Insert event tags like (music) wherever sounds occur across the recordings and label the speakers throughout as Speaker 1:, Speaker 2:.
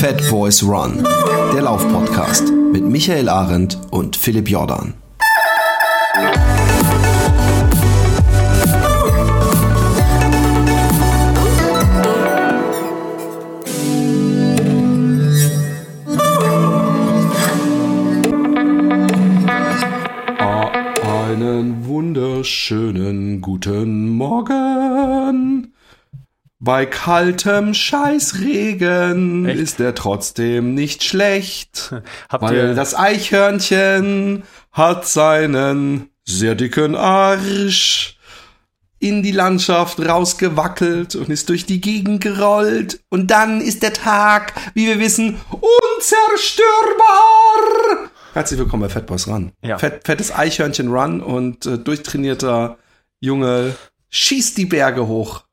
Speaker 1: Fat Boys Run, der Laufpodcast mit Michael Arendt und Philipp Jordan. Einen wunderschönen guten Morgen. Bei kaltem Scheißregen
Speaker 2: Echt?
Speaker 1: ist er trotzdem nicht schlecht, (laughs)
Speaker 2: Habt
Speaker 1: weil
Speaker 2: ihr,
Speaker 1: das Eichhörnchen hat seinen sehr dicken Arsch in die Landschaft rausgewackelt und ist durch die Gegend gerollt. Und dann ist der Tag, wie wir wissen, unzerstörbar. Herzlich willkommen bei Fat Boys Run.
Speaker 2: Ja.
Speaker 1: Fett, fettes Eichhörnchen Run und äh, durchtrainierter Junge schießt die Berge hoch.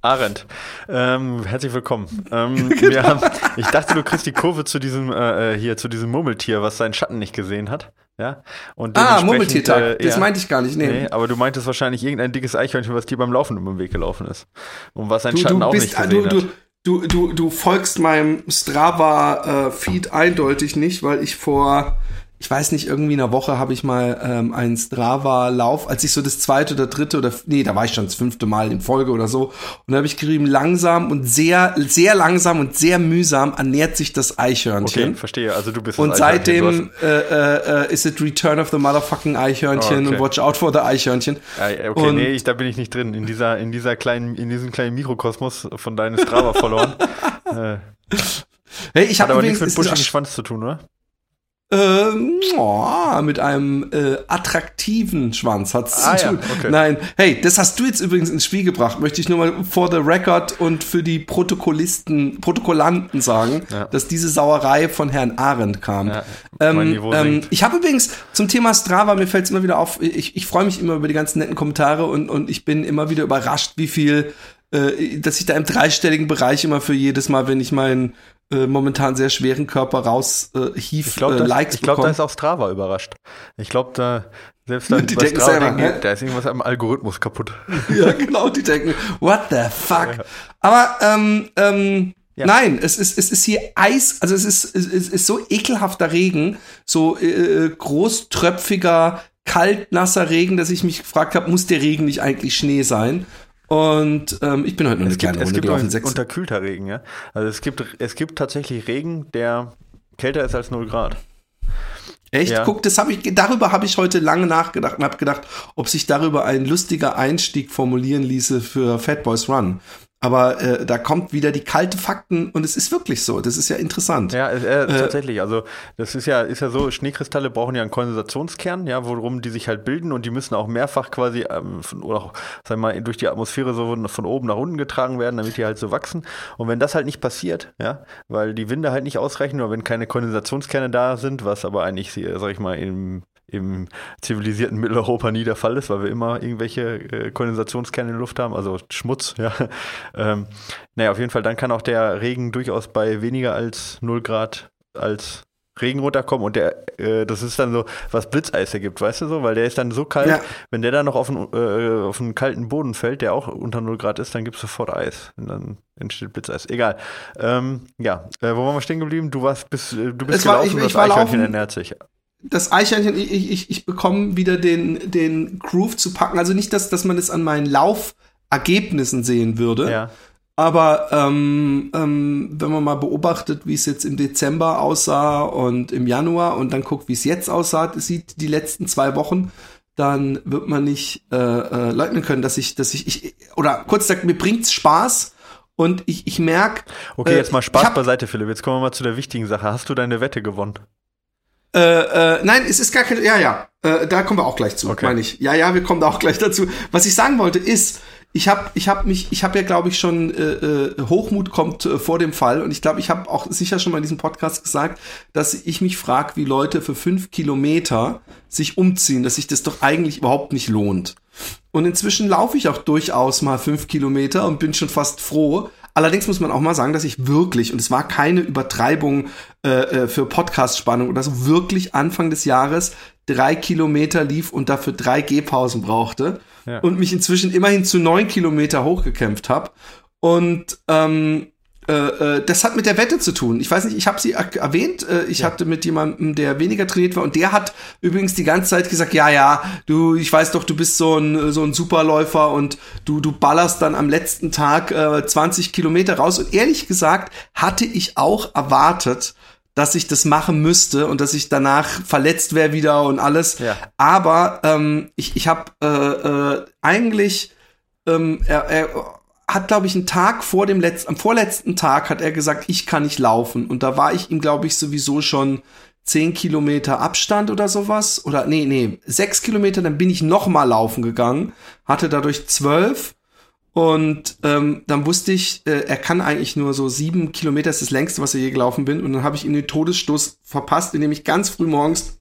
Speaker 2: Arendt, ähm, herzlich willkommen. Ähm, (laughs) wir haben, ich dachte, du kriegst die Kurve zu diesem äh, äh, hier zu diesem Murmeltier, was seinen Schatten nicht gesehen hat. Ja. Und
Speaker 1: Ah, Murmeltiertag.
Speaker 2: äh,
Speaker 1: das
Speaker 2: ja.
Speaker 1: meinte ich gar nicht. Nee.
Speaker 2: Nee, aber du meintest wahrscheinlich irgendein dickes Eichhörnchen, was dir beim Laufen über den Weg gelaufen ist. Und was sein
Speaker 1: Du,
Speaker 2: Schatten
Speaker 1: du
Speaker 2: auch
Speaker 1: bist,
Speaker 2: nicht gesehen
Speaker 1: du,
Speaker 2: hat.
Speaker 1: du, du, du, du folgst meinem Strava-Feed eindeutig nicht, weil ich vor, ich weiß nicht, irgendwie einer Woche habe ich mal ähm, einen Strava-Lauf, als ich so das zweite oder dritte oder, nee, da war ich schon das fünfte Mal in Folge oder so. Und da habe ich geschrieben, langsam und sehr, sehr langsam und sehr mühsam ernährt sich das
Speaker 2: Okay,
Speaker 1: Eichhörnchen.
Speaker 2: verstehe. Also du bist
Speaker 1: Und seitdem äh, äh, ist it Return of the Motherfucking Eichhörnchen
Speaker 2: Oh, okay.
Speaker 1: und Watch out for the Eichhörnchen.
Speaker 2: Ja, okay,
Speaker 1: und-
Speaker 2: nee, ich, da bin ich nicht drin. In dieser, in dieser kleinen, in diesem kleinen Mikrokosmos von deinen Strava verloren. (laughs) äh,
Speaker 1: Hey, ich
Speaker 2: hat
Speaker 1: habe
Speaker 2: aber nichts
Speaker 1: übrigens
Speaker 2: mit
Speaker 1: es ist
Speaker 2: buschigem Schwanz zu tun, oder?
Speaker 1: Ähm, oh, mit einem äh, attraktiven Schwanz hat's
Speaker 2: Ah,
Speaker 1: zu
Speaker 2: ja,
Speaker 1: tun.
Speaker 2: okay.
Speaker 1: Nein, hey, das hast du jetzt übrigens ins Spiel gebracht. Möchte ich nur mal for the record und für die Protokollisten, Protokollanten sagen,
Speaker 2: Ja.
Speaker 1: dass diese Sauerei von Herrn Arendt kam.
Speaker 2: Ja,
Speaker 1: ähm, ähm, ich habe übrigens zum Thema Strava, mir fällt es immer wieder auf, ich, ich freue mich immer über die ganzen netten Kommentare und, und ich bin immer wieder überrascht, wie viel, äh, dass ich da im dreistelligen Bereich immer für jedes Mal, wenn ich meinen äh, momentan sehr schweren Körper raus äh, hief,
Speaker 2: Ich glaube,
Speaker 1: äh,
Speaker 2: da,
Speaker 1: Likes
Speaker 2: ich glaub, da ist auch Strava überrascht. Ich glaube, da selbst da, (laughs)
Speaker 1: Die denken
Speaker 2: Strava
Speaker 1: selber,
Speaker 2: denken, da ist irgendwas am Algorithmus kaputt. (laughs)
Speaker 1: Ja, genau, die denken, what the fuck? Aber ähm, ähm,
Speaker 2: Ja.
Speaker 1: nein, es ist, es ist hier Eis, also es ist, es ist, es ist so ekelhafter Regen, so äh, großtröpfiger, kaltnasser Regen, dass ich mich gefragt habe, muss der Regen nicht eigentlich Schnee sein? Und ähm, ich bin heute nur eine
Speaker 2: Es gibt,
Speaker 1: kleine
Speaker 2: es
Speaker 1: Runde
Speaker 2: gibt
Speaker 1: gelaufen, sechs.
Speaker 2: unterkühlter Regen, ja. Also es gibt, es gibt tatsächlich Regen, der kälter ist als 0 Grad.
Speaker 1: Echt?
Speaker 2: Ja.
Speaker 1: Guck, das habe ich, darüber habe ich heute lange nachgedacht und habe gedacht, ob sich darüber ein lustiger Einstieg formulieren ließe für Fat Boys Run. Aber äh, da kommt wieder die kalte Fakten und es ist wirklich so. Das ist ja interessant.
Speaker 2: Ja, äh, tatsächlich. Also das ist ja, ist ja so, Schneekristalle brauchen ja einen Kondensationskern, ja, worum die sich halt bilden und die müssen auch mehrfach quasi ähm, von, oder auch, sag mal, durch die Atmosphäre so von- von oben nach unten getragen werden, damit die halt so wachsen. Und wenn das halt nicht passiert, ja, weil die Winde halt nicht ausreichen oder wenn keine Kondensationskerne da sind, was aber eigentlich, äh, sag ich mal, im im zivilisierten Mitteleuropa nie der Fall ist, weil wir immer irgendwelche äh, Kondensationskerne in der Luft haben, also Schmutz, (laughs) ja. Ähm, naja, auf jeden Fall, dann kann auch der Regen durchaus bei weniger als 0 Grad als Regen runterkommen und der, äh, das ist dann so, was Blitzeis ergibt, weißt du so, weil der ist dann so kalt,
Speaker 1: Ja.
Speaker 2: wenn der dann noch auf einen, äh, auf einen kalten Boden fällt, der auch unter 0 Grad ist, dann gibt es sofort Eis und dann entsteht Blitzeis. Egal. Ähm, ja, äh, wo waren wir stehen geblieben? Du warst, bist, äh, du bist
Speaker 1: Es war-
Speaker 2: gelaufen
Speaker 1: ich-
Speaker 2: und
Speaker 1: ich
Speaker 2: das
Speaker 1: war
Speaker 2: Eichhörnchen ernährt sich.
Speaker 1: Das Eichhörnchen, ich, ich, ich bekomme wieder den, den Groove zu packen. Also nicht, dass, dass man es an meinen Laufergebnissen sehen würde.
Speaker 2: Ja.
Speaker 1: Aber ähm, ähm, wenn man mal beobachtet, wie es jetzt im Dezember aussah und im Januar und dann guckt, wie es jetzt aussah, sieht die letzten zwei Wochen, dann wird man nicht äh, äh, leugnen können, dass ich, dass ich, ich oder kurz gesagt, mir bringt's Spaß und ich, ich merk,
Speaker 2: Okay,
Speaker 1: Äh,
Speaker 2: jetzt mal
Speaker 1: ich
Speaker 2: Spaß
Speaker 1: hab-
Speaker 2: beiseite, Philipp. Jetzt kommen wir mal zu der wichtigen Sache. Hast du deine Wette gewonnen?
Speaker 1: Äh, äh, nein, es ist gar kein, ja, ja, äh, da kommen wir auch gleich zu,
Speaker 2: Okay.
Speaker 1: meine ich. Ja, ja, wir kommen da auch gleich dazu. Was ich sagen wollte ist, ich habe ich hab mich, ich habe ja, glaube ich, schon, äh, äh, Hochmut kommt äh, vor dem Fall und ich glaube, ich habe auch sicher schon mal in diesem Podcast gesagt, dass ich mich frage, wie Leute für fünf Kilometer sich umziehen, dass sich das doch eigentlich überhaupt nicht lohnt. Und inzwischen laufe ich auch durchaus mal fünf Kilometer und bin schon fast froh. Allerdings muss man auch mal sagen, dass ich wirklich, und es war keine Übertreibung äh, äh, für Podcast-Spannung oder so, wirklich Anfang des Jahres drei Kilometer lief und dafür drei Gehpausen brauchte
Speaker 2: Ja.
Speaker 1: und mich inzwischen immerhin zu neun Kilometer hochgekämpft habe. Und ähm, äh, äh, das hat mit der Wette zu tun. Ich weiß nicht, ich habe sie erwähnt. Äh, ich ja. hatte mit jemandem, der weniger trainiert war, und der hat übrigens die ganze Zeit gesagt, ja, ja, du, ich weiß doch, du bist so ein so ein Superläufer und du du ballerst dann am letzten Tag äh, 20 Kilometer raus. Und ehrlich gesagt hatte ich auch erwartet, dass ich das machen müsste und dass ich danach verletzt wäre wieder und alles. Ja. Aber ähm, ich ich habe äh, äh, eigentlich ähm, er, er hat, glaube ich, einen Tag vor dem letzten, am vorletzten Tag hat er gesagt, ich kann nicht laufen. Und da war ich ihm, glaube ich, sowieso schon zehn Kilometer Abstand oder sowas. Oder nee, nee, sechs Kilometer, dann bin ich noch mal laufen gegangen, hatte dadurch zwölf. Und ähm, dann wusste ich, äh, er kann eigentlich nur so sieben Kilometer, ist das längste, was er je gelaufen bin. Und dann habe ich ihm den Todesstoß verpasst, indem ich ganz früh morgens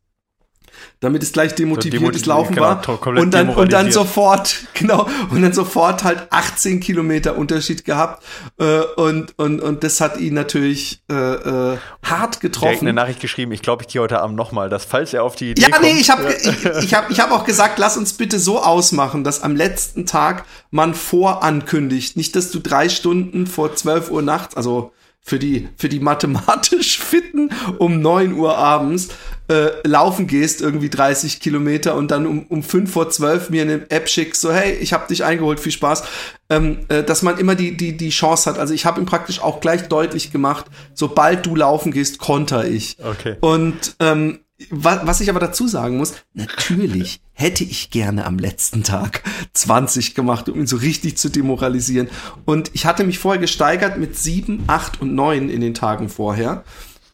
Speaker 1: damit es gleich demotiviertes so Laufen genau, war. Und dann, und dann sofort, (laughs) genau, und dann sofort halt 18 Kilometer Unterschied gehabt. Äh, und, und, und das hat ihn natürlich äh, äh, hart getroffen. Ich
Speaker 2: habe eine Nachricht geschrieben, ich glaube, ich gehe heute Abend nochmal, dass falls er auf die Idee
Speaker 1: Ja, kommt, nee, ich habe ich, ich hab, ich hab auch gesagt, lass uns bitte so ausmachen, dass am letzten Tag man vorankündigt. Nicht, dass du drei Stunden vor 12 Uhr nachts, also für die, für die mathematisch (laughs) Fitten um neun Uhr abends äh, laufen gehst, irgendwie 30 Kilometer und dann um, um fünf vor zwölf mir eine App schickst, so hey, ich habe dich eingeholt, viel Spaß, ähm, äh, dass man immer die, die, die Chance hat. Also ich habe ihm praktisch auch gleich deutlich gemacht, sobald du laufen gehst, konter ich.
Speaker 2: Okay.
Speaker 1: Und ähm, was ich aber dazu sagen muss, natürlich hätte ich gerne am letzten Tag 20 gemacht, um ihn so richtig zu demoralisieren. Und ich hatte mich vorher gesteigert mit 7, 8 und 9 in den Tagen vorher.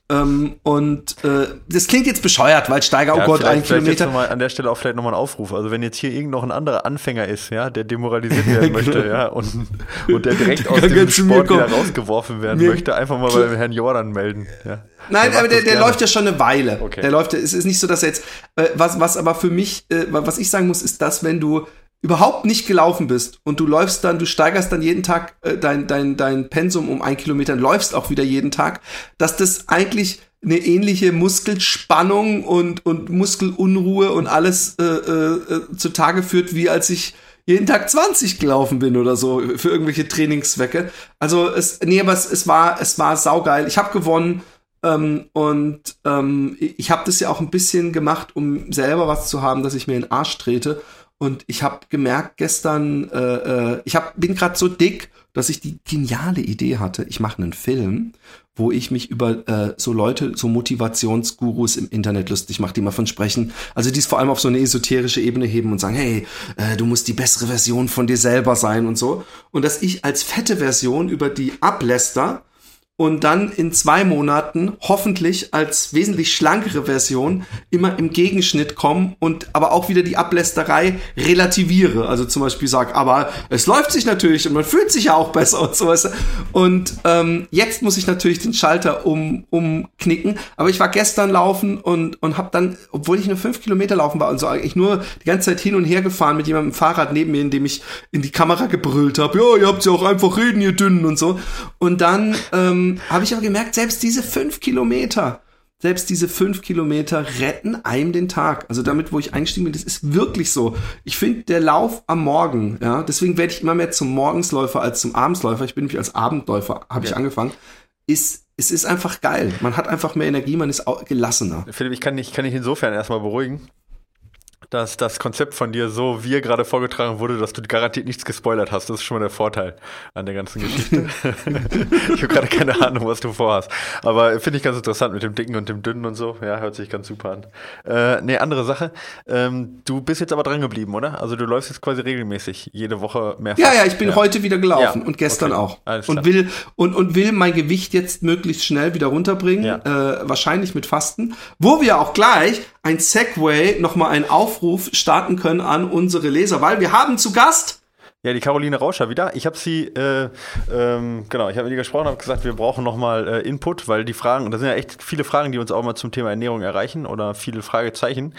Speaker 1: Ähm, und äh, das klingt jetzt bescheuert, weil Steiger, oh ja, Gott, ein Kilometer.
Speaker 2: Jetzt mal an der Stelle auch vielleicht nochmal ein Aufruf. Also wenn jetzt hier irgend noch ein anderer Anfänger ist, ja, der demoralisiert werden (laughs) möchte, ja, und, und der direkt aus dem Sport wieder rausgeworfen werden mir möchte, einfach mal beim Herrn Jordan melden. Ja.
Speaker 1: Nein, aber der, der läuft ja schon eine Weile. Okay. Der läuft, es ist nicht so, dass er jetzt, äh, was, was aber für mich, äh, was ich sagen muss, ist das, wenn du überhaupt nicht gelaufen bist und du läufst dann, du steigerst dann jeden Tag äh, dein, dein, dein Pensum um ein Kilometer und läufst auch wieder jeden Tag, dass das eigentlich eine ähnliche Muskelspannung und, und Muskelunruhe und alles äh, äh, äh zutage führt, wie als ich jeden Tag 20 gelaufen bin oder so für irgendwelche Trainingszwecke. Also es, nee, aber es, es war, es war saugeil. Ich habe gewonnen ähm, und ähm, ich habe das ja auch ein bisschen gemacht, um selber was zu haben, dass ich mir in den Arsch trete. Und ich habe gemerkt gestern, äh, äh, ich hab, bin gerade so dick, dass ich die geniale Idee hatte, ich mache einen Film, wo ich mich über äh, so Leute, so Motivationsgurus im Internet lustig mache, die mal von sprechen. Also die es vor allem auf so eine esoterische Ebene heben und sagen, hey, äh, du musst die bessere Version von dir selber sein und so. Und dass ich als fette Version über die abläster und dann in zwei Monaten hoffentlich als wesentlich schlankere Version immer im Gegenschnitt kommen und aber auch wieder die Ablästerei relativiere. Also zum Beispiel sag, aber es läuft sich natürlich und man fühlt sich ja auch besser und so was. Und ähm, jetzt muss ich natürlich den Schalter um, umknicken. Aber ich war gestern laufen und, und habe dann, obwohl ich nur fünf Kilometer laufen war und so eigentlich nur die ganze Zeit hin und her gefahren mit jemandem Fahrrad neben mir, in dem ich in die Kamera gebrüllt habe, ja, ihr habt ja auch einfach reden, ihr Dünnen und so. Und dann ähm, habe ich aber gemerkt, selbst diese fünf Kilometer, selbst diese fünf Kilometer retten einem den Tag. Also damit, wo ich eingestiegen bin, das ist wirklich so. Ich finde, der Lauf am Morgen, ja, deswegen werde ich immer mehr zum Morgensläufer als zum Abendsläufer. Ich bin nämlich als Abendläufer, habe ja. ich angefangen. Ist, es ist einfach geil. Man hat einfach mehr Energie, man ist auch gelassener.
Speaker 2: Philipp, ich kann dich, kann dich insofern erstmal beruhigen dass das Konzept von dir so wie gerade vorgetragen wurde, dass du garantiert nichts gespoilert hast. Das ist schon mal der Vorteil an der ganzen Geschichte. (laughs) ich habe gerade keine Ahnung, was du vorhast. Aber finde ich ganz interessant mit dem Dicken und dem Dünnen und so. Ja, hört sich ganz super an. Äh, nee, andere Sache. Ähm, du bist jetzt aber dran geblieben, oder? Also du läufst jetzt quasi regelmäßig jede Woche mehr.
Speaker 1: Ja, ja, ich bin ja. heute wieder gelaufen ja. und gestern okay. auch. Alles und will und, und will mein Gewicht jetzt möglichst schnell wieder runterbringen. Ja. Äh, wahrscheinlich mit Fasten. Wo wir auch gleich ein Segway, nochmal ein Aufruf starten können an unsere Leser, weil wir haben zu Gast
Speaker 2: ja, die Caroline Rauscher wieder. Ich habe sie, äh, ähm, genau, ich habe mit ihr gesprochen, habe gesagt, wir brauchen nochmal äh, Input, weil die Fragen, und das sind ja echt viele Fragen, die uns auch mal zum Thema Ernährung erreichen oder viele Fragezeichen.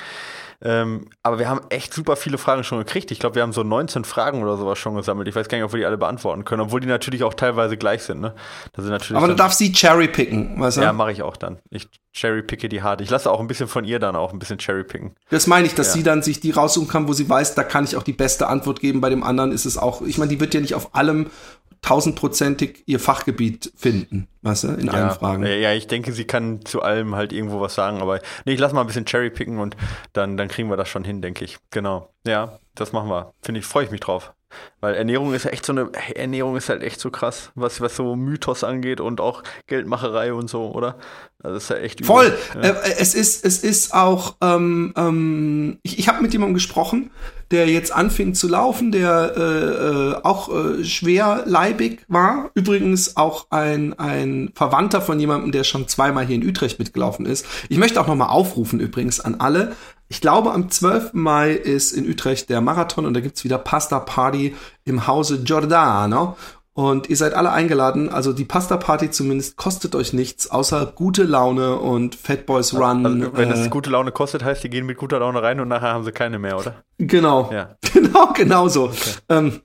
Speaker 2: Ähm, aber wir haben echt super viele Fragen schon gekriegt. Ich glaube, wir haben so 19 Fragen oder sowas schon gesammelt. Ich weiß gar nicht, ob wir die alle beantworten können, obwohl die natürlich auch teilweise gleich sind. Ne?
Speaker 1: Das sind natürlich aber du darfst sie cherrypicken,
Speaker 2: weißt du? Ja, mache ich auch dann. Ich cherrypicke die hart. Ich lasse auch ein bisschen von ihr dann auch ein bisschen cherrypicken.
Speaker 1: Das meine ich, dass ja. sie dann sich die raussuchen kann, wo sie weiß, da kann ich auch die beste Antwort geben. Bei dem anderen ist es auch, ich meine, die wird ja nicht auf allem tausendprozentig ihr Fachgebiet finden, weißt du, in
Speaker 2: ja,
Speaker 1: allen Fragen.
Speaker 2: Ja, ich denke, sie kann zu allem halt irgendwo was sagen, aber nee, ich lass mal ein bisschen Cherry picken und dann, dann kriegen wir das schon hin, denke ich. Genau. Ja, das machen wir. Finde ich, freue ich mich drauf. Weil Ernährung ist echt so eine, Ernährung ist halt echt so krass, was, was so Mythos angeht und auch Geldmacherei und so, oder?
Speaker 1: Also das ist ja echt Voll. Ja. Äh, es ist, es ist auch, ähm, ähm, ich, ich habe mit jemandem gesprochen, der jetzt anfing zu laufen, der äh, äh, auch äh, schwerleibig war. Übrigens auch ein, ein Verwandter von jemandem, der schon zweimal hier in Utrecht mitgelaufen ist. Ich möchte auch nochmal aufrufen übrigens an alle. Ich glaube, am 12. Mai ist in Utrecht der Marathon und da gibt's wieder Pasta Party im Hause Giordano. Und ihr seid alle eingeladen. Also die Pasta Party zumindest kostet euch nichts, außer gute Laune und Fat Boys Run. Also,
Speaker 2: wenn es äh, gute Laune kostet, heißt, die gehen mit guter Laune rein und nachher haben sie keine mehr, oder?
Speaker 1: Genau. Ja. (laughs) Genau, genau so. Okay. Ähm,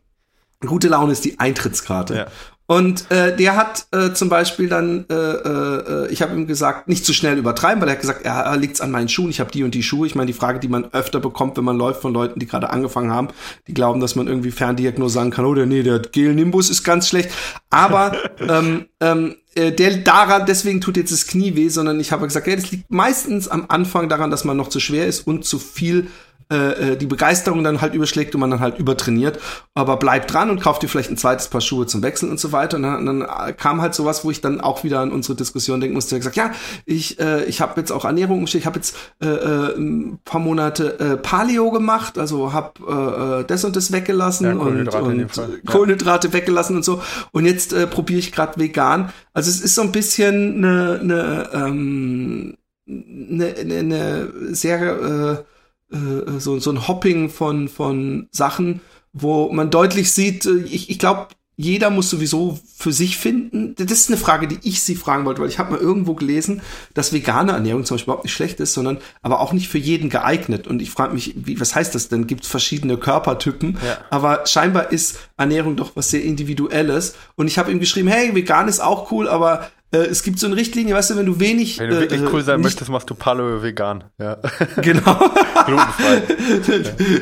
Speaker 1: gute Laune ist die Eintrittskarte. Ja. Und äh, der hat äh, zum Beispiel dann, äh, äh, ich habe ihm gesagt, nicht zu schnell übertreiben, weil er hat gesagt, er, er liegt's an meinen Schuhen, ich habe die und die Schuhe. Ich meine, die Frage, die man öfter bekommt, wenn man läuft von Leuten, die gerade angefangen haben, die glauben, dass man irgendwie Ferndiagnose sagen kann, oder oh, nee, der Gel Nimbus ist ganz schlecht. Aber (laughs) ähm, ähm, äh, der daran, deswegen tut jetzt das Knie weh, sondern ich habe gesagt, ja, das liegt meistens am Anfang daran, dass man noch zu schwer ist und zu viel äh, äh, die Begeisterung dann halt überschlägt und man dann halt übertrainiert. Aber bleib dran und kauf dir vielleicht ein zweites Paar Schuhe zum Wechseln und so weiter. Und dann, dann kam halt sowas, wo ich dann auch wieder an unsere Diskussion denken musste. Ich gesagt, ja, ich, äh, ich habe jetzt auch Ernährung ich habe jetzt äh, äh, ein paar Monate äh, Paleo gemacht, also habe äh, das und das weggelassen ja, und, und Kohlenhydrate ja. weggelassen und so. Und jetzt äh, probiere ich gerade vegan. Also es ist so ein bisschen eine, eine, ähm, eine, eine sehr äh, äh, so, so ein Hopping von, von Sachen, wo man deutlich sieht, äh, ich, ich glaube, jeder muss sowieso für sich finden. Das ist eine Frage, die ich Sie fragen wollte, weil ich habe mal irgendwo gelesen, dass vegane Ernährung zum Beispiel überhaupt nicht schlecht ist, sondern aber auch nicht für jeden geeignet. Und ich frage mich, wie, was heißt das denn? Gibt es verschiedene Körpertypen? Ja. Aber scheinbar ist Ernährung doch was sehr Individuelles. Und ich habe ihm geschrieben, hey, vegan ist auch cool, aber äh, es gibt so eine Richtlinie, weißt du, wenn du wenig.
Speaker 2: Wenn du wirklich äh, cool sein möchtest, machst du Paleo vegan. Ja. (laughs)
Speaker 1: Genau. (laughs) Glutenfrei.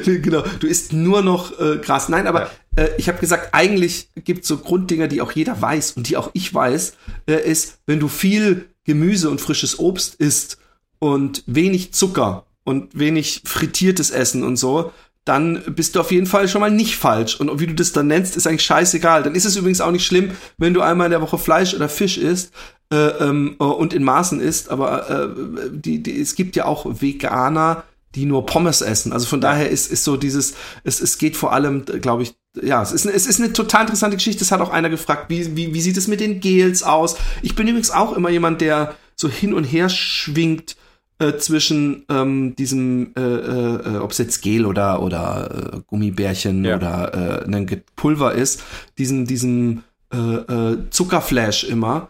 Speaker 1: (laughs) genau. Du isst nur noch äh, Gras. Nein, aber ja. äh, ich habe gesagt, eigentlich gibt es so Grunddinger, die auch jeder weiß und die auch ich weiß, äh, ist, wenn du viel Gemüse und frisches Obst isst und wenig Zucker und wenig frittiertes Essen und so, dann bist du auf jeden Fall schon mal nicht falsch. Und wie du das dann nennst, ist eigentlich scheißegal. Dann ist es übrigens auch nicht schlimm, wenn du einmal in der Woche Fleisch oder Fisch isst äh, ähm, und in Maßen isst. Aber äh, die, die, es gibt ja auch Veganer, die nur Pommes essen. Also von daher ist, ist so dieses, es, es geht vor allem, glaube ich, ja, es ist, es ist eine total interessante Geschichte. Es hat auch einer gefragt, wie, wie, wie sieht es mit den Gels aus? Ich bin übrigens auch immer jemand, der so hin und her schwingt äh, zwischen ähm, diesem, äh, äh, äh ob es jetzt Gel oder oder äh, Gummibärchen ja. oder äh, ein Pulver ist, diesen diesen äh, äh, Zuckerflash immer.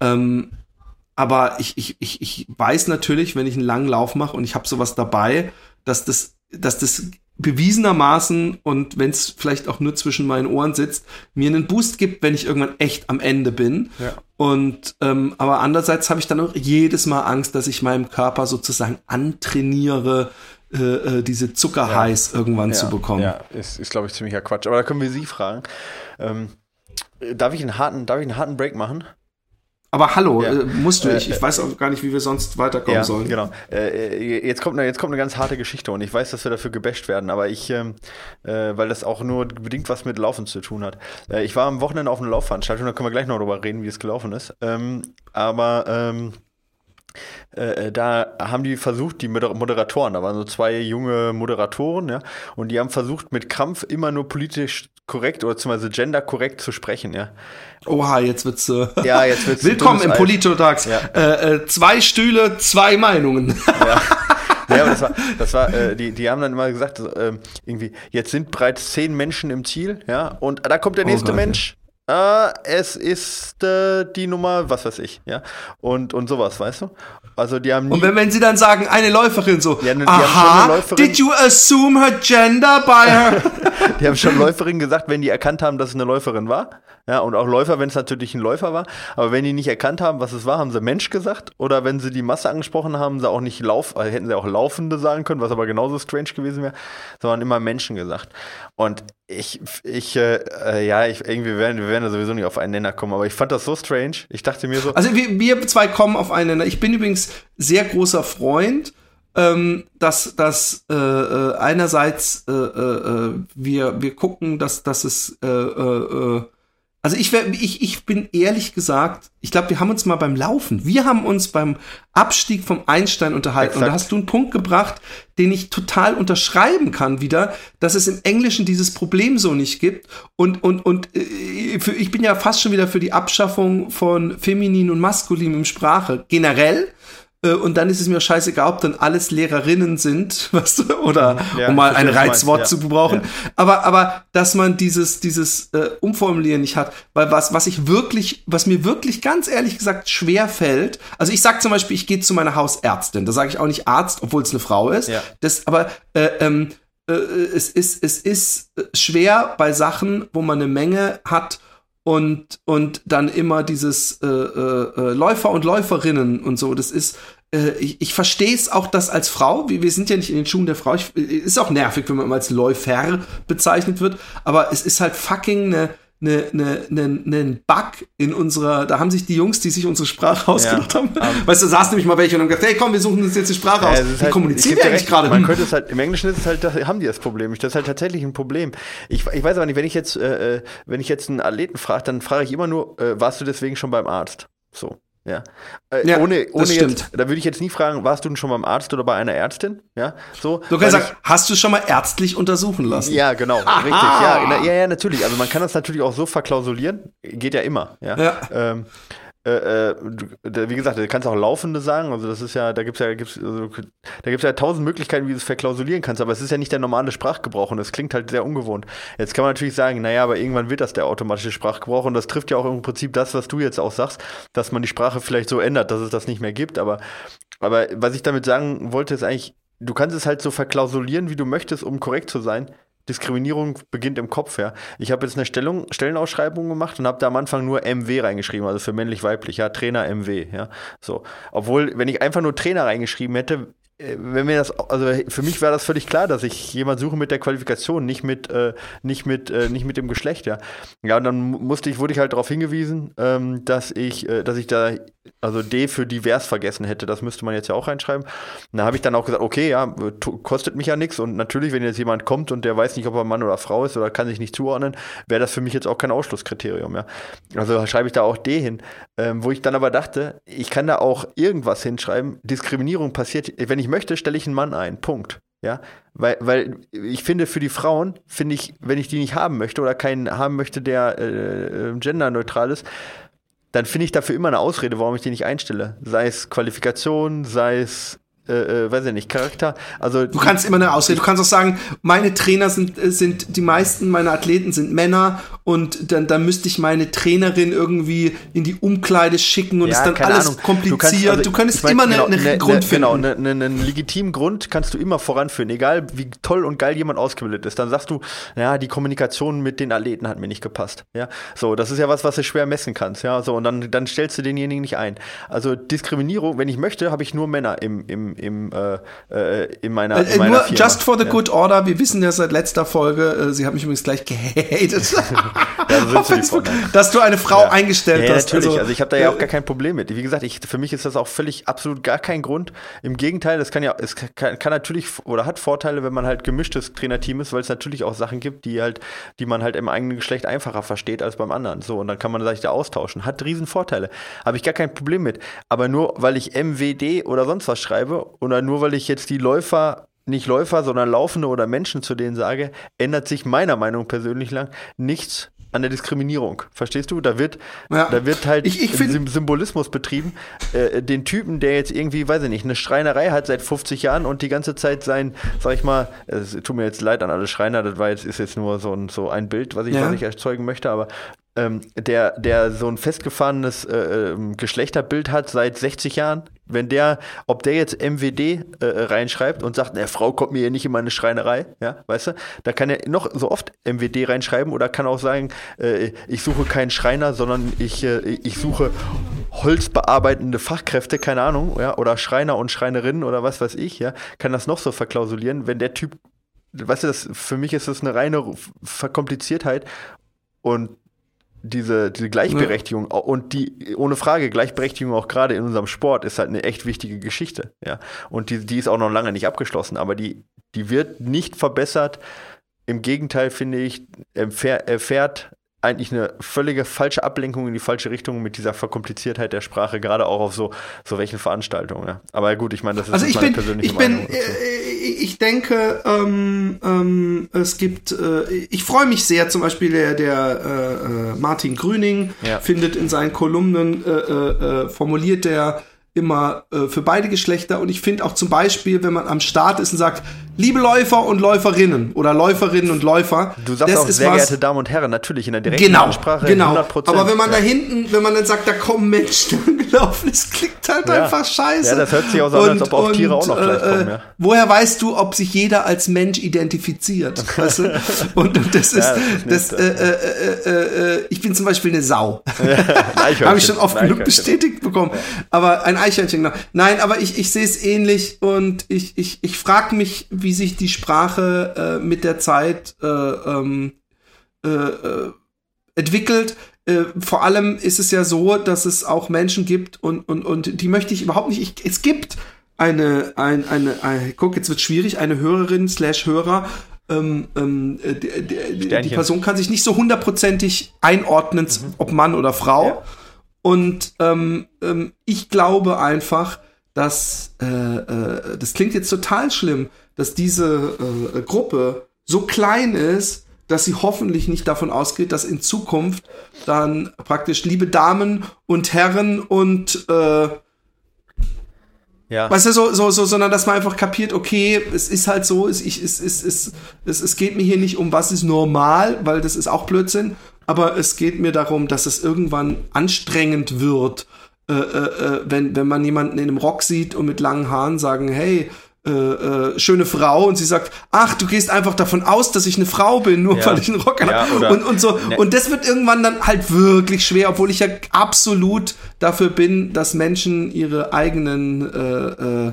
Speaker 1: Ähm, aber ich, ich, ich, ich weiß natürlich, wenn ich einen langen Lauf mache und ich habe sowas dabei, dass das, dass das bewiesenermaßen und wenn es vielleicht auch nur zwischen meinen Ohren sitzt, mir einen Boost gibt, wenn ich irgendwann echt am Ende bin. Ja. Und ähm, aber andererseits habe ich dann auch jedes Mal Angst, dass ich meinem Körper sozusagen antrainiere, äh, äh, diese Zuckerheiß ja. irgendwann
Speaker 2: ja.
Speaker 1: zu bekommen.
Speaker 2: Ja, ist, ist glaube ich ziemlicher Quatsch. Aber da können wir Sie fragen. Ähm, darf ich einen harten, darf ich einen harten Break machen?
Speaker 1: Aber hallo, ja. äh, musst du, ich, ich weiß auch gar nicht, wie wir sonst weiterkommen ja, sollen.
Speaker 2: Genau. Äh, jetzt, kommt eine, jetzt kommt eine ganz harte Geschichte und ich weiß, dass wir dafür gebasht werden, aber ich, ähm, äh, weil das auch nur bedingt was mit Laufen zu tun hat. Äh, ich war am Wochenende auf einer Laufveranstaltung, da können wir gleich noch darüber reden, wie es gelaufen ist. Ähm, aber ähm, äh, äh, da haben die versucht, die Moderatoren, da waren so zwei junge Moderatoren, ja, und die haben versucht, mit Krampf immer nur politisch korrekt oder beziehungsweise genderkorrekt zu sprechen, ja.
Speaker 1: Oha, jetzt wird's. Äh,
Speaker 2: ja, jetzt wird's. (laughs)
Speaker 1: Willkommen im Politotax. Ja. Äh, äh, zwei Stühle, zwei Meinungen.
Speaker 2: Ja. (laughs) Ja, aber das war, das war äh, die, die haben dann immer gesagt, äh, irgendwie, jetzt sind bereits zehn Menschen im Ziel, ja, und da kommt der oh nächste oh Gott, Mensch, äh, es ist äh, die Nummer, was weiß ich, ja. Und, und sowas, weißt du? Also die haben
Speaker 1: Und wenn, wenn sie dann sagen, eine Läuferin so, ja, ne, aha, Läuferin, did you assume her gender by her? (laughs)
Speaker 2: die haben schon Läuferin gesagt, wenn die erkannt haben, dass es eine Läuferin war. Ja, und auch Läufer, wenn es natürlich ein Läufer war. Aber wenn die nicht erkannt haben, was es war, haben sie Mensch gesagt. Oder wenn sie die Masse angesprochen haben, sie auch nicht Lauf, also hätten sie auch Laufende sagen können, was aber genauso strange gewesen wäre, sondern immer Menschen gesagt. Und ich, ich, äh, äh, ja, ich, irgendwie werden, wir werden da sowieso nicht auf einen Nenner kommen, aber ich fand das so strange. Ich dachte mir so.
Speaker 1: Also wir, wir zwei kommen auf einen Nenner. Ich bin übrigens sehr großer Freund ähm, dass, dass äh, äh, einerseits äh, äh, wir, wir gucken, dass, dass es äh, äh, also ich, wär, ich, ich bin ehrlich gesagt, ich glaube, wir haben uns mal beim Laufen, wir haben uns beim Abstieg vom Einstein unterhalten. Exakt. und da hast du einen Punkt gebracht, den ich total unterschreiben kann wieder, dass es im Englischen dieses Problem so nicht gibt. Und und und äh, ich bin ja fast schon wieder für die Abschaffung von feminin und maskulin im Sprache. Generell und dann ist es mir scheißegal, ob dann alles Lehrerinnen sind, (laughs) weißt du, oder ja, um mal ein Reizwort meinst, ja. zu brauchen. Ja. Aber, aber, dass man dieses, dieses äh, Umformulieren nicht hat, weil was, was ich wirklich, was mir wirklich ganz ehrlich gesagt schwer fällt, also ich sag zum Beispiel, ich gehe zu meiner Hausärztin, da sage ich auch nicht Arzt, obwohl es eine Frau ist. Ja. Das, aber äh, ähm, äh, es ist, es ist schwer bei Sachen, wo man eine Menge hat und, und dann immer dieses äh, äh, äh, Läufer und Läuferinnen und so. Das ist, äh, ich, ich verstehe es auch, dass als Frau, wir, wir sind ja nicht in den Schuhen der Frau, ich, ist auch nervig, wenn man immer als Läufer bezeichnet wird, aber es ist halt fucking eine eine, eine, eine, einen Bug in unserer, da haben sich die Jungs, die sich unsere Sprache ausgedacht ja, haben, um, (laughs) weißt du, saßen nämlich mal welche und haben gesagt, hey komm, wir suchen uns jetzt die Sprache ja, aus. Wie halt, kommunizieren wir eigentlich gerade?
Speaker 2: Man könnte es halt, im Englischen ist es halt, haben die das Problem. Das ist halt tatsächlich ein Problem. Ich, ich weiß aber nicht, wenn ich jetzt, äh, äh wenn ich jetzt einen Athleten frage, dann frage ich immer nur, äh, warst du deswegen schon beim Arzt? So. Ja. Äh, ja ohne, ohne jetzt, da würde ich jetzt nie fragen, warst du denn schon beim Arzt oder bei einer Ärztin? Ja, so.
Speaker 1: Du kannst sagen, hast du schon mal ärztlich untersuchen lassen?
Speaker 2: Ja, genau, Aha. richtig. Ja, ja, ja, natürlich. Also man kann das natürlich auch so verklausulieren, geht ja immer. Ja. ja. Ähm, äh, äh wie gesagt, du kannst auch Laufende sagen. Also das ist ja, da gibt es ja, gibt's, also, da gibt's ja tausend Möglichkeiten, wie du es verklausulieren kannst, aber es ist ja nicht der normale Sprachgebrauch und es klingt halt sehr ungewohnt. Jetzt kann man natürlich sagen, naja, aber irgendwann wird das der automatische Sprachgebrauch und das trifft ja auch im Prinzip das, was du jetzt auch sagst, dass man die Sprache vielleicht so ändert, dass es das nicht mehr gibt. Aber, aber was ich damit sagen wollte, ist eigentlich, du kannst es halt so verklausulieren, wie du möchtest, um korrekt zu sein. Diskriminierung beginnt im Kopf, ja. Ich habe jetzt eine Stellung, Stellenausschreibung gemacht und habe da am Anfang nur MW reingeschrieben, also für männlich-weiblich, ja, Trainer MW, ja. So. Obwohl, wenn ich einfach nur Trainer reingeschrieben hätte, wenn mir das, also für mich war das völlig klar, dass ich jemand suche mit der Qualifikation, nicht mit, äh, nicht mit, äh, nicht mit dem Geschlecht, ja. Ja, und dann musste ich, wurde ich halt darauf hingewiesen, ähm, dass ich, äh, dass ich da, also D für divers vergessen hätte. Das müsste man jetzt ja auch reinschreiben. Da habe ich dann auch gesagt, okay, ja, kostet mich ja nichts. Und natürlich, wenn jetzt jemand kommt und der weiß nicht, ob er Mann oder Frau ist oder kann sich nicht zuordnen, wäre das für mich jetzt auch kein Ausschlusskriterium, ja. Also schreibe ich da auch D hin. Ähm, wo ich dann aber dachte, ich kann da auch irgendwas hinschreiben. Diskriminierung passiert, wenn ich ich möchte, stelle ich einen Mann ein. Punkt. Ja, weil, weil ich finde, für die Frauen, finde ich, wenn ich die nicht haben möchte oder keinen haben möchte, der äh, äh genderneutral ist, dann finde ich dafür immer eine Ausrede, warum ich die nicht einstelle. Sei es Qualifikation, sei es äh, äh, weiß ich nicht, Charakter. Also
Speaker 1: du kannst immer eine Ausrede. Du kannst auch sagen, meine Trainer sind äh, sind die meisten meiner Athleten sind Männer und dann dann müsste ich meine Trainerin irgendwie in die Umkleide schicken und ja, ist dann alles Ahnung. kompliziert. Du, kannst, also, du könntest immer genau, einen ne, Grund ne, finden. Genau,
Speaker 2: einen ne, ne, legitimen Grund kannst du immer voranführen, egal wie toll und geil jemand ausgebildet ist. Dann sagst du, ja, die Kommunikation mit den Athleten hat mir nicht gepasst. Ja, so, das ist ja was, was du schwer messen kannst. Ja, so und dann dann stellst du denjenigen nicht ein. Also Diskriminierung, wenn ich möchte, habe ich nur Männer im im im, äh, äh, in meiner, in äh, meiner
Speaker 1: Nur Firma. just for the ja. good order, wir wissen ja seit letzter Folge, äh, sie haben mich übrigens gleich gehatet. (laughs) so Facebook, dass du eine Frau ja. eingestellt
Speaker 2: ja,
Speaker 1: hast.
Speaker 2: Natürlich, also, also ich habe da ja auch gar kein Problem mit. Wie gesagt, ich, für mich ist das auch völlig absolut gar kein Grund. Im Gegenteil, das kann ja, es kann, kann natürlich oder hat Vorteile, wenn man halt gemischtes Trainerteam ist, weil es natürlich auch Sachen gibt, die halt, die man halt im eigenen Geschlecht einfacher versteht als beim anderen. So, und dann kann man sich da austauschen. Hat riesen Vorteile. Habe ich gar kein Problem mit. Aber nur weil ich MWD oder sonst was schreibe oder nur weil ich jetzt die Läufer nicht Läufer, sondern Laufende oder Menschen zu denen sage, ändert sich meiner Meinung persönlich lang nichts an der Diskriminierung. Verstehst du? Da wird, ja. da wird halt ich, ich Symbolismus betrieben. Äh, den Typen, der jetzt irgendwie, weiß ich nicht, eine Schreinerei hat seit 50 Jahren und die ganze Zeit sein, sag ich mal, es tut mir jetzt leid an alle Schreiner, das war jetzt, ist jetzt nur so ein, so ein Bild, was ich, ja. was ich erzeugen möchte, aber ähm, der, der so ein festgefahrenes äh, ähm, Geschlechterbild hat seit 60 Jahren, wenn der, ob der jetzt MWD äh, reinschreibt und sagt, ne, Frau kommt mir hier nicht in meine Schreinerei, ja, weißt du, da kann er noch so oft MWD reinschreiben oder kann auch sagen, äh, ich suche keinen Schreiner, sondern ich, äh, ich suche holzbearbeitende Fachkräfte, keine Ahnung, ja, oder Schreiner und Schreinerinnen oder was weiß ich, ja, kann das noch so verklausulieren, wenn der Typ, weißt du, das, für mich ist das eine reine Verkompliziertheit und diese, diese Gleichberechtigung ja. und die, ohne Frage, Gleichberechtigung auch gerade in unserem Sport ist halt eine echt wichtige Geschichte, ja. Und die, die ist auch noch lange nicht abgeschlossen, aber die, die wird nicht verbessert. Im Gegenteil, finde ich, erfährt eigentlich eine völlige falsche Ablenkung in die falsche Richtung mit dieser Verkompliziertheit der Sprache, gerade auch auf so, so welchen Veranstaltungen. Ja. Aber gut, ich meine, das ist
Speaker 1: also
Speaker 2: meine
Speaker 1: bin,
Speaker 2: persönliche
Speaker 1: ich bin,
Speaker 2: Meinung.
Speaker 1: Äh, ich denke, ähm, ähm, es gibt, äh, ich freue mich sehr, zum Beispiel der, der äh, äh Martin Grüning ja. findet in seinen Kolumnen, äh, äh, äh formuliert der immer äh, für beide Geschlechter und ich finde auch zum Beispiel, wenn man am Start ist und sagt, liebe Läufer und Läuferinnen oder Läuferinnen und Läufer.
Speaker 2: Du sagst
Speaker 1: das
Speaker 2: auch sehr geehrte Damen und Herren, natürlich in der direkten
Speaker 1: genau,
Speaker 2: Ansprache.
Speaker 1: Genau, aber wenn man ja. da hinten, wenn man dann sagt, da kommen Menschen (laughs) gelaufen, es klingt halt ja. einfach scheiße.
Speaker 2: Ja, das hört sich auch so an, als ob auch Tiere und, auch noch gleich kommen. Äh, ja.
Speaker 1: Woher weißt du, ob sich jeder als Mensch identifiziert? (laughs) weißt du? und, und das ist, das, ist das äh, äh, äh, äh, ich bin zum Beispiel eine Sau. (laughs) Habe ich schon oft genug bestätigt bekommen. Aber ein Eichhörnchen, genau. Nein, aber ich, ich sehe es ähnlich und ich, ich, ich frage mich, wie sich die Sprache äh, mit der Zeit äh, ähm, äh, äh, entwickelt. Äh, vor allem ist es ja so, dass es auch Menschen gibt und, und, und die möchte ich überhaupt nicht. Ich, es gibt eine, ein, eine, eine, guck, jetzt wird schwierig, eine Hörerin slash Hörer, ähm, ähm, äh, die, die, die, Person kann sich nicht so hundertprozentig einordnen, mhm. ob Mann oder Frau. Ja. Und ähm, ähm, ich glaube einfach, dass äh, äh, das klingt jetzt total schlimm, dass diese äh, Gruppe so klein ist, dass sie hoffentlich nicht davon ausgeht, dass in Zukunft dann praktisch liebe Damen und Herren und äh, ja. Weißt du, so, so, so, sondern dass man einfach kapiert, okay, es ist halt so, es, ich, es, es, es, es, es geht mir hier nicht um, was ist normal, weil das ist auch Blödsinn, aber es geht mir darum, dass es irgendwann anstrengend wird, äh, äh, äh, wenn, wenn man jemanden in einem Rock sieht und mit langen Haaren sagen, hey, äh, äh, schöne Frau und sie sagt, ach, du gehst einfach davon aus, dass ich eine Frau bin, nur ja. weil ich einen Rock ja, habe. Und, und so. Ne. Und das wird irgendwann dann halt wirklich schwer, obwohl ich ja absolut dafür bin, dass Menschen ihre eigenen äh,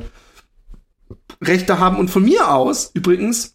Speaker 1: Rechte haben. Und von mir aus, übrigens,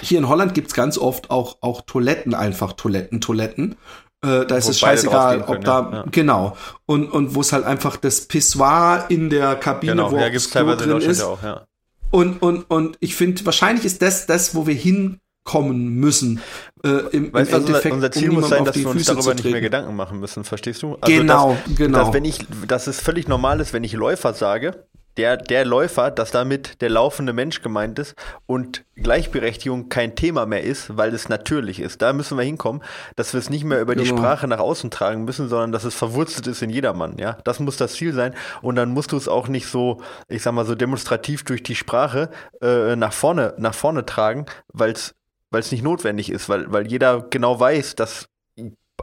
Speaker 1: hier in Holland gibt's ganz oft auch, auch Toiletten, einfach Toiletten, Toiletten. Äh, da ist es scheißegal, ob da, ja. genau. Und, und wo es halt einfach das Pissoir in der Kabine, genau. wo
Speaker 2: ja, gibt's teilweise drin ist. Auch, ja.
Speaker 1: Und, und, und ich finde, wahrscheinlich ist das das, wo wir hinkommen müssen. Äh, im,
Speaker 2: weißt, im Endeffekt, unser Ziel um muss sein, dass wir uns darüber nicht mehr Gedanken machen müssen, verstehst du?
Speaker 1: Also genau, dass, genau.
Speaker 2: Dass, wenn ich, dass es völlig normal ist, wenn ich Läufer sage, der, der Läufer, dass damit der laufende Mensch gemeint ist und Gleichberechtigung kein Thema mehr ist, weil es natürlich ist. Da müssen wir hinkommen, dass wir es nicht mehr über genau. die Sprache nach außen tragen müssen, sondern dass es verwurzelt ist in jedermann. Ja, das muss das Ziel sein. Und dann musst du es auch nicht so, ich sag mal so demonstrativ durch die Sprache äh, nach vorne, nach vorne tragen, weil es weil es nicht notwendig ist, weil, weil jeder genau weiß, dass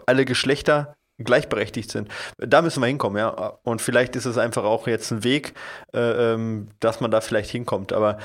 Speaker 2: alle Geschlechter gleichberechtigt sind. Da müssen wir hinkommen, ja. Und vielleicht ist es einfach auch jetzt ein Weg, äh, ähm, dass man da vielleicht hinkommt. Aber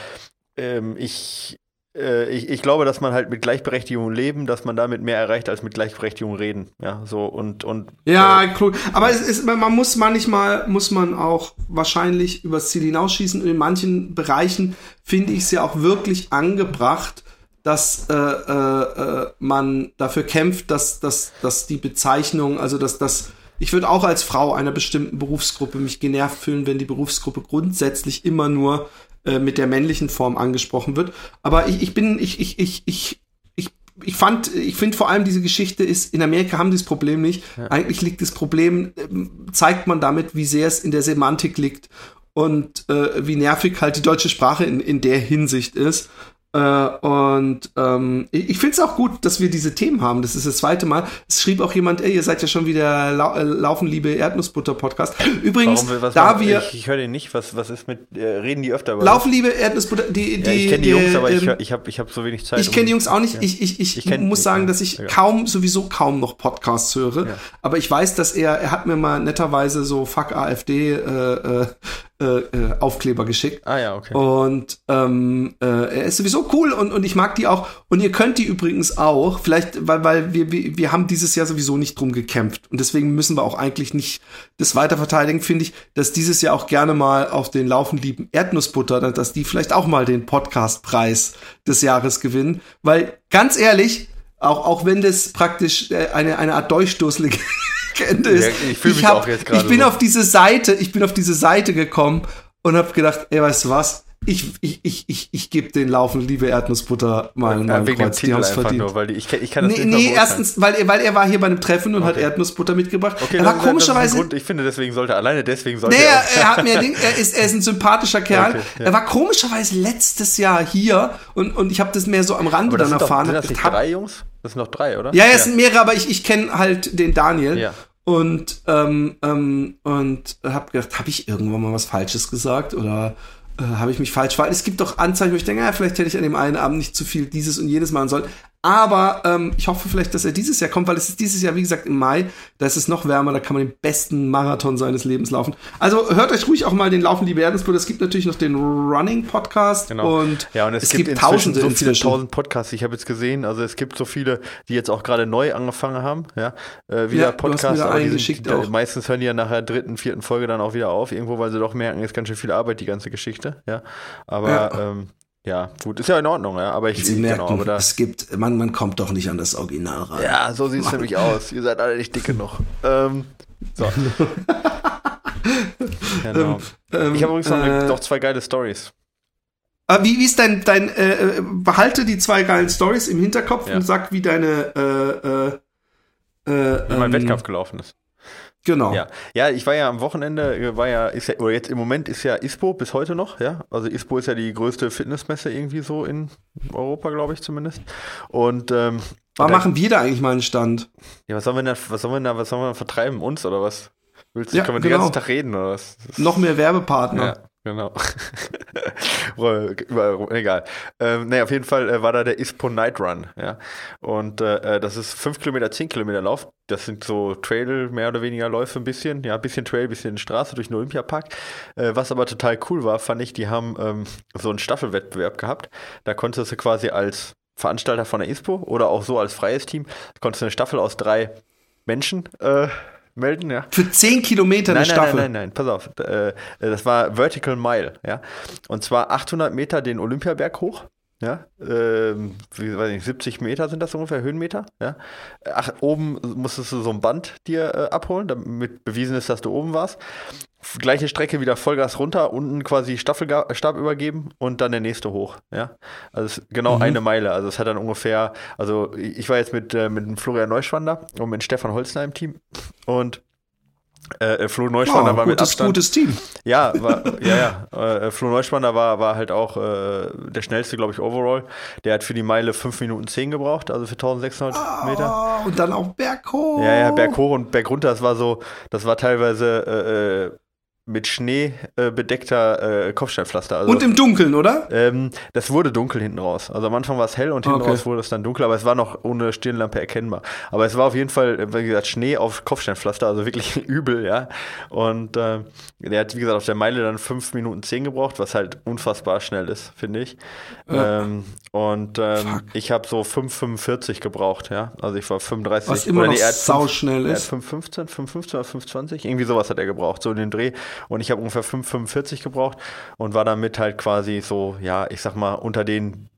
Speaker 2: ähm, ich, äh, ich, ich glaube, dass man halt mit Gleichberechtigung leben, dass man damit mehr erreicht als mit Gleichberechtigung reden. Ja, so und und.
Speaker 1: Ja, äh, cool. Aber es ist, man muss manchmal muss man auch wahrscheinlich übers Ziel hinausschießen. Und in manchen Bereichen finde ich es ja auch wirklich angebracht, dass äh, äh, äh, man dafür kämpft, dass, dass, dass die Bezeichnung, also dass das, ich würde auch als Frau einer bestimmten Berufsgruppe mich genervt fühlen, wenn die Berufsgruppe grundsätzlich immer nur äh, mit der männlichen Form angesprochen wird. Aber ich, ich bin, ich, ich, ich, ich, ich, ich fand, ich finde vor allem diese Geschichte ist, in Amerika haben die das Problem nicht. Ja. Eigentlich liegt das Problem, äh, zeigt man damit, wie sehr es in der Semantik liegt und äh, wie nervig halt die deutsche Sprache in, in der Hinsicht ist. Äh, und ähm, ich, ich finde es auch gut, dass wir diese Themen haben. Das ist das zweite Mal. Es schrieb auch jemand, ey, ihr seid ja schon wieder lau äh, Laufen, liebe Erdnussbutter-Podcast. Übrigens,
Speaker 2: Warum,
Speaker 1: da machen? wir.
Speaker 2: Ich, ich höre den nicht. Was, was ist mit. Äh, reden die öfter über
Speaker 1: Laufen, liebe Erdnussbutter. Die, die, ja,
Speaker 2: ich kenne die, Jungs, aber ähm, ich, ich habe ich hab so wenig Zeit.
Speaker 1: Ich kenne die Jungs auch nicht. Ja. Ich, ich, ich, ich muss sagen, dass ich ja. kaum, sowieso kaum noch Podcasts höre. Aber ich weiß, dass er, er hat mir mal netterweise so Fuck AfD äh, äh, äh, Aufkleber geschickt.
Speaker 2: Ah ja, okay.
Speaker 1: Und ähm, äh, er ist sowieso cool und, und ich mag die auch. Und ihr könnt die übrigens auch, vielleicht, weil, weil wir, wir, wir haben dieses Jahr sowieso nicht drum gekämpft. Und deswegen müssen wir auch eigentlich nicht das weiter verteidigen, finde ich, dass dieses Jahr auch gerne mal auf den Laufen lieben Erdnussbutter, dass die vielleicht auch mal den Podcastpreis des Jahres gewinnen. Weil, ganz ehrlich, auch, auch wenn das praktisch äh, eine, eine Art Durchstoßlegende ist. Ja,
Speaker 2: ich fühle mich
Speaker 1: hab,
Speaker 2: auch jetzt gerade.
Speaker 1: Ich bin
Speaker 2: so.
Speaker 1: auf diese Seite, ich bin auf diese Seite gekommen und habe gedacht, ey, weißt du was? Ich, ich, ich, ich, ich gebe den Laufen, liebe Erdnussbutter, mal mal
Speaker 2: wegen
Speaker 1: Kreuz.
Speaker 2: dem Titel einfach nur, weil die, ich, ich kann das
Speaker 1: Nee,
Speaker 2: nicht
Speaker 1: nee erstens, weil, er- weil er war hier bei einem Treffen und hat
Speaker 2: Okay.
Speaker 1: Erdnussbutter mitgebracht.
Speaker 2: Okay,
Speaker 1: er war
Speaker 2: ist- das ist ein
Speaker 1: komischerweise.
Speaker 2: Grund, ich finde, deswegen sollte, alleine deswegen sollte
Speaker 1: Nee,
Speaker 2: er
Speaker 1: er, er hat mir er ist, er ist ein sympathischer Kerl.
Speaker 2: Okay, ja.
Speaker 1: Er war komischerweise letztes Jahr hier und, und ich habe das mehr so am Rande dann
Speaker 2: sind, doch,
Speaker 1: erfahren.
Speaker 2: sind das nicht
Speaker 1: Hab-
Speaker 2: drei Jungs? Das sind noch drei, oder?
Speaker 1: Ja, ja, es sind mehrere, aber ich, ich kenne halt den Daniel.
Speaker 2: Ja.
Speaker 1: Und, ähm, ähm, und habe gedacht, habe ich irgendwann mal was Falsches gesagt oder äh, habe ich mich falsch verhalten? Es gibt doch Anzeichen, wo ich denke, ja, vielleicht hätte ich an dem einen Abend nicht zu viel dieses und jenes machen sollen. Aber ähm, ich hoffe vielleicht, dass er dieses Jahr kommt, weil es ist dieses Jahr, wie gesagt, im Mai. Da ist es noch wärmer, da kann man den besten Marathon seines Lebens laufen. Also hört euch ruhig auch mal den Laufen, liebe Erdensbrüder. Es gibt natürlich noch den Running-Podcast
Speaker 2: Genau.
Speaker 1: und
Speaker 2: ja, und es,
Speaker 1: es
Speaker 2: gibt,
Speaker 1: gibt tausende
Speaker 2: so viele tausend Podcasts. Ich habe jetzt gesehen, also es gibt so viele, die jetzt auch gerade neu angefangen haben, ja, äh, wieder
Speaker 1: Ja,
Speaker 2: Podcasts. aber die sind- die-. Meistens hören die ja nach der dritten, vierten Folge dann auch wieder auf, irgendwo, weil sie doch merken, ist ganz schön viel Arbeit, die ganze Geschichte, ja. Aber
Speaker 1: Ja.
Speaker 2: ähm, ja, gut, ist ja in Ordnung, ja. Aber ich
Speaker 1: Sie merken,
Speaker 2: genau, aber
Speaker 1: es gibt, man, man kommt doch nicht an das Original ran.
Speaker 2: Ja, so sieht es nämlich aus. Ihr seid alle nicht dick genug. Ähm, so. (laughs) genau.
Speaker 1: Ähm,
Speaker 2: Ich habe übrigens noch,
Speaker 1: äh,
Speaker 2: noch zwei geile Stories.
Speaker 1: Ah, wie, wie ist dein, dein äh, äh, behalte die zwei geilen Stories im Hinterkopf
Speaker 2: Ja.
Speaker 1: und sag, wie deine äh, äh, äh,
Speaker 2: Wie mein
Speaker 1: ähm,
Speaker 2: Wettkampf gelaufen ist.
Speaker 1: Genau.
Speaker 2: Ja. ja, ich war ja am Wochenende, war ja, ist ja, oder jetzt im Moment ist ja ISPO bis heute noch, ja. Also ISPO ist ja die größte Fitnessmesse irgendwie so in Europa, glaube ich zumindest. Und ähm,
Speaker 1: Wann machen wir da eigentlich mal einen Stand?
Speaker 2: ja, was sollen wir da, was sollen wir da, was sollen wir da vertreiben? Uns oder was? Willst du,
Speaker 1: Ja,
Speaker 2: können wir den
Speaker 1: genau.
Speaker 2: ganzen Tag reden oder was?
Speaker 1: Noch mehr Werbepartner.
Speaker 2: Ja, genau. (laughs) Egal. Ähm, nee, auf jeden Fall äh, war da der ISPO Night Run, ja. Und äh, äh, das ist 5 Kilometer, 10 Kilometer Lauf. Das sind so Trail, mehr oder weniger Läufe ein bisschen. Ja, ein bisschen Trail, ein bisschen Straße durch den Olympiapark. Äh, was aber total cool war, fand ich, die haben ähm, so einen Staffelwettbewerb gehabt. Da konntest du quasi als Veranstalter von der ISPO oder auch so als freies Team, konntest du eine Staffel aus drei Menschen äh, melden, ja.
Speaker 1: Für 10 Kilometer eine
Speaker 2: Nein, nein,
Speaker 1: Staffel.
Speaker 2: nein, nein, nein, pass auf. Äh, das war Vertical Mile, ja. Und zwar 800 Meter den Olympiaberg hoch. Ja, ähm, wie weiß ich, 70 Meter sind das ungefähr, Höhenmeter. Ja, Ach, oben musstest du so ein Band dir äh, abholen, damit bewiesen ist, dass du oben warst. Gleiche Strecke wieder Vollgas runter, unten quasi Staffelstab übergeben und dann der nächste hoch. Ja, also genau
Speaker 1: Mhm.
Speaker 2: eine Meile. Also es hat dann ungefähr, also ich war jetzt mit, äh, mit dem Florian Neuschwander und mit Stefan Holzner im Team und äh, äh, Flo Neuschwander
Speaker 1: Oh,
Speaker 2: war mit
Speaker 1: gutes,
Speaker 2: Abstand.
Speaker 1: gutes Team.
Speaker 2: Ja, war, ja, ja. Äh, Flo Neuschwander war, war halt auch äh, der schnellste, glaube ich, overall. Der hat für die Meile 5 Minuten 10 gebraucht, also für 1600 Meter.
Speaker 1: Oh, und dann auch berghoch.
Speaker 2: Ja, ja, Berg hoch und Berg runter, das war so, das war teilweise äh, äh, mit Schnee äh, bedeckter äh, Kopfsteinpflaster. Also,
Speaker 1: Und im Dunkeln, oder?
Speaker 2: ähm, das wurde dunkel hinten raus. Also am Anfang war es hell und hinten
Speaker 1: Okay.
Speaker 2: raus wurde es dann dunkel, aber es war noch ohne Stirnlampe erkennbar. Aber es war auf jeden Fall, äh, wie gesagt, Schnee auf Kopfsteinpflaster, also wirklich (laughs) übel, ja. Und äh, der hat, wie gesagt, auf der Meile dann 5 Minuten 10 gebraucht, was halt unfassbar schnell ist, finde ich.
Speaker 1: Ja.
Speaker 2: Ähm, und ähm, ich habe so 5,45 gebraucht, ja. Also ich war 35.
Speaker 1: Was immer noch
Speaker 2: nee, er hat
Speaker 1: ist.
Speaker 2: 5,15, 5,15 oder 5,20, irgendwie sowas hat er gebraucht, so in den Dreh. Und ich habe ungefähr 5,45 gebraucht und war damit halt quasi so, ja, ich sag mal, unter den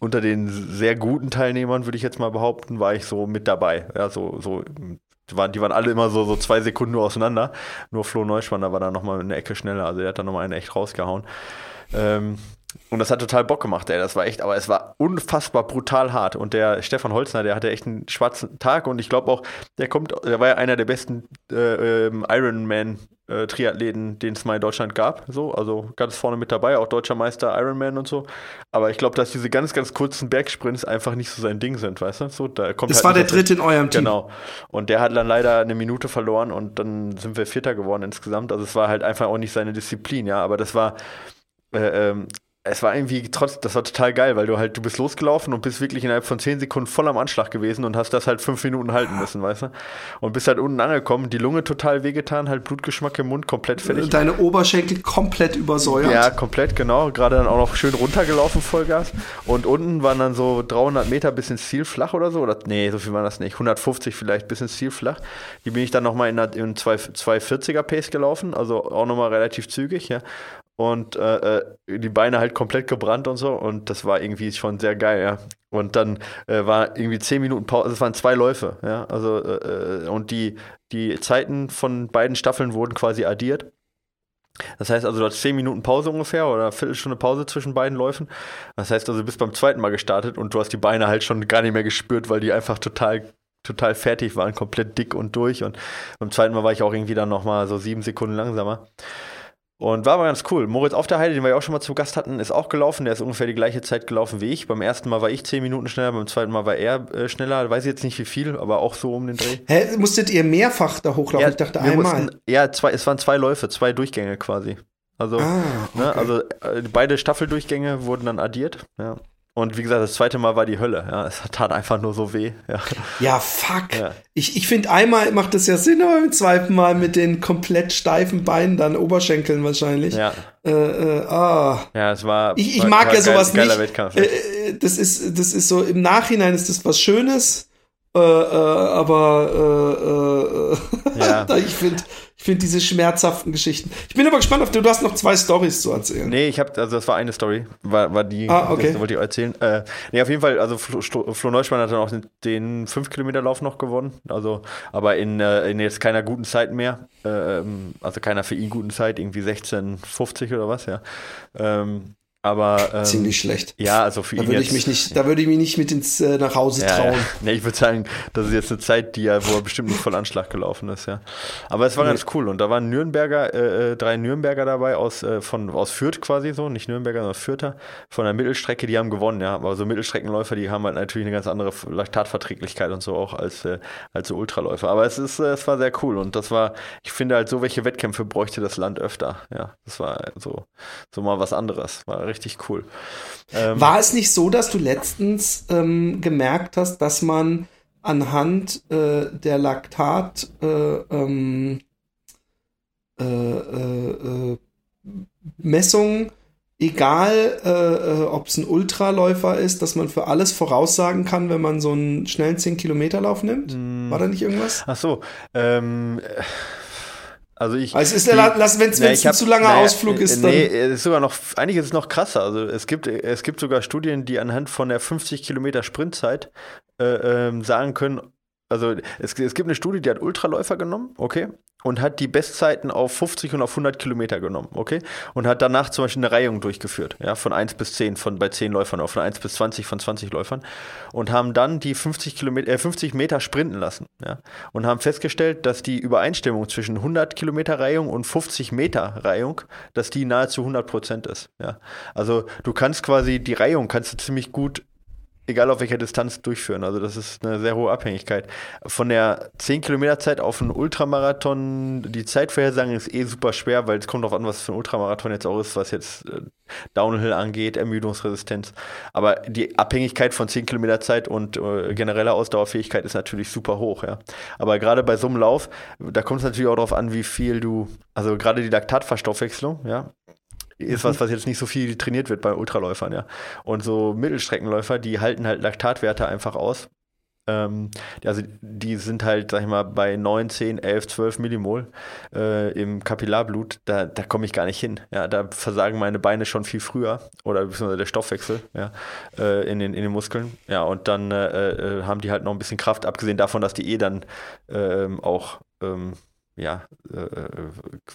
Speaker 2: unter den sehr guten Teilnehmern, würde ich jetzt mal behaupten, war ich so mit dabei. Ja, so, so, die waren, die waren alle immer so, so zwei Sekunden nur auseinander. Nur Flo Neuschwander war da nochmal eine Ecke schneller, also der hat da nochmal einen echt rausgehauen. Ähm, und das hat total Bock gemacht, ey. Das war echt, aber es war unfassbar brutal hart. Und der Stefan Holzner, der hatte echt einen schwarzen Tag und ich glaube auch, der kommt, der war ja einer der besten äh, ähm, Ironman. äh, Triathleten, den es mal in Deutschland gab, so, also ganz vorne mit dabei, auch deutscher Meister Ironman und so. Aber ich glaube, dass diese ganz, ganz kurzen Bergsprints einfach nicht so sein Ding sind, weißt du? So, da kommt
Speaker 1: Das
Speaker 2: halt
Speaker 1: war der dritte in eurem Team.
Speaker 2: Genau. Und der hat dann leider eine Minute verloren und dann sind wir Vierter geworden insgesamt. Also es war halt einfach auch nicht seine Disziplin, ja. Aber das war, äh, ähm, es war irgendwie trotz, das war total geil, weil du halt, du bist losgelaufen und bist wirklich innerhalb von zehn Sekunden voll am Anschlag gewesen und hast das halt fünf Minuten halten müssen, weißt du? Und bist halt unten angekommen, die Lunge total wehgetan, halt Blutgeschmack im Mund, komplett fertig.
Speaker 1: Deine Oberschenkel komplett übersäuert.
Speaker 2: Ja, komplett, genau. Gerade dann auch noch schön runtergelaufen, Vollgas. Und unten waren dann so 300 Meter bis ins Ziel flach oder so. Oder, nee, so viel war das nicht. 150 vielleicht bis ins Ziel flach. Die bin ich dann nochmal in, in 240er Pace gelaufen, also auch nochmal relativ zügig, ja und äh, äh, die Beine halt komplett gebrannt und so. Und das war irgendwie schon sehr geil, ja. Und dann äh, war irgendwie zehn Minuten Pause, es waren zwei Läufe, ja. Also, äh, äh, und die, die Zeiten von beiden Staffeln wurden quasi addiert. Das heißt also, du hast zehn Minuten Pause ungefähr oder eine Viertelstunde Pause zwischen beiden Läufen. Das heißt also, du bist beim zweiten Mal gestartet und du hast die Beine halt schon gar nicht mehr gespürt, weil die einfach total total fertig waren, komplett dick und durch. Und beim zweiten Mal war ich auch irgendwie dann nochmal so sieben Sekunden langsamer. Und war aber ganz cool. Moritz auf der Heide, den wir ja auch schon mal zu Gast hatten, ist auch gelaufen. Der ist ungefähr die gleiche Zeit gelaufen wie ich. Beim ersten Mal war ich zehn Minuten schneller, beim zweiten Mal war er äh, schneller. Weiß ich jetzt nicht wie viel, aber auch so um den Dreh.
Speaker 1: Hä, musstet ihr mehrfach da hochlaufen?
Speaker 2: Ja,
Speaker 1: ich dachte einmal. Mussten,
Speaker 2: ja, zwei, es waren zwei Läufe, zwei Durchgänge quasi. Also, ah, ne, okay. ne, also äh, beide Staffeldurchgänge wurden dann addiert. Ja. Und wie gesagt, das zweite Mal war die Hölle. Ja, es tat einfach nur so weh. Ja,
Speaker 1: ja fuck. Ja. Ich, ich finde, einmal macht das ja Sinn, aber im zweiten Mal mit den komplett steifen Beinen, dann Oberschenkeln wahrscheinlich.
Speaker 2: Ja.
Speaker 1: Äh, äh, ah.
Speaker 2: Ja, es war.
Speaker 1: Ich, ich war, mag war ja sowas geil, nicht. Wettkampf, ja. Äh, das ist, das ist so, im Nachhinein ist das was Schönes. Äh, äh, aber äh, äh, ja. (laughs) ich finde ich finde diese schmerzhaften Geschichten. Ich bin aber gespannt auf du. Du hast noch zwei Stories zu erzählen.
Speaker 2: Nee, ich habe also das war eine Story, war, war die,
Speaker 1: ah, okay.
Speaker 2: das wollte ich erzählen. Äh, nee, auf jeden Fall, also Flo, Flo Neuschmann hat dann auch den 5 Kilometer Lauf noch gewonnen. Also, aber in, äh, in jetzt keiner guten Zeit mehr. Äh, also keiner für ihn guten Zeit, irgendwie 16,50 oder was, ja. Ähm, aber
Speaker 1: ähm, ziemlich schlecht.
Speaker 2: Ja, also für
Speaker 1: da
Speaker 2: ihn
Speaker 1: würde ich mich nicht, da würde ich mich nicht mit ins äh, nach Hause ja, trauen. Ja. (laughs)
Speaker 2: Nee, ich würde sagen, das ist jetzt eine Zeit, die ja, wo er bestimmt nicht voll Anschlag gelaufen ist, ja. Aber es war nee. ganz cool und da waren Nürnberger, äh, äh, drei Nürnberger dabei aus äh, von aus Fürth quasi so, nicht Nürnberger, sondern Fürther von der Mittelstrecke, die haben gewonnen, ja. Aber so Mittelstreckenläufer, die haben halt natürlich eine ganz andere Laktatverträglichkeit und so auch als äh, als so Ultraläufer. Aber es ist, äh, es war sehr cool und das war, ich finde halt so welche Wettkämpfe bräuchte das Land öfter, ja. Das war so so mal was anderes, war richtig cool.
Speaker 1: Ähm, War es nicht so, dass du letztens ähm, gemerkt hast, dass man anhand äh, der Laktat äh, ähm, äh, äh, äh Messung, egal äh, ob es ein Ultraläufer ist, dass man für alles voraussagen kann, wenn man so einen schnellen 10-Kilometer-Lauf nimmt? War da nicht irgendwas?
Speaker 2: Ach so, ähm, also ich.
Speaker 1: Also es ist wenn es ein zu langer naja, Ausflug ist,
Speaker 2: dann. Nee, es ist sogar noch, eigentlich ist es noch krasser. Also es gibt, es gibt sogar Studien, die anhand von der 50 Kilometer Sprintzeit äh, ähm, sagen können, also es, es gibt eine Studie, die hat Ultraläufer genommen, okay, und hat die Bestzeiten auf 50 und auf 100 Kilometer genommen, okay? Und hat danach zum Beispiel eine Reihung durchgeführt, ja, von 1 bis 10, von, bei 10 Läufern, auf von 1 bis 20 von 20 Läufern und haben dann die 50, Kilometer, äh, 50 Meter sprinten lassen, ja, und haben festgestellt, dass die Übereinstimmung zwischen 100 Kilometer Reihung und 50 Meter Reihung, dass die nahezu 100 Prozent ist, ja. Also du kannst quasi, die Reihung kannst du ziemlich gut egal auf welcher Distanz durchführen. Also das ist eine sehr hohe Abhängigkeit. Von der 10 Kilometer Zeit auf einen Ultramarathon, die Zeitvorhersagen ist eh super schwer, weil es kommt darauf an, was für ein Ultramarathon jetzt auch ist, was jetzt äh, Downhill angeht, Ermüdungsresistenz. Aber die Abhängigkeit von 10 Kilometer Zeit und äh, genereller Ausdauerfähigkeit ist natürlich super hoch, ja. Aber gerade bei so einem Lauf, da kommt es natürlich auch darauf an, wie viel du, also gerade die Laktatverstoffwechslung, ja, ist was, was jetzt nicht so viel trainiert wird bei Ultraläufern, ja. Und so Mittelstreckenläufer, die halten halt Laktatwerte einfach aus. Ähm, also die sind halt, sag ich mal, bei 9, 10, 11, 12 Millimol äh, im Kapillarblut, da, da komme ich gar nicht hin. Ja, da versagen meine Beine schon viel früher oder beziehungsweise der Stoffwechsel ja, äh, in, den, in den Muskeln. Ja, und dann äh, äh haben die halt noch ein bisschen Kraft, abgesehen davon, dass die eh dann ähm, auch ähm, ja, äh,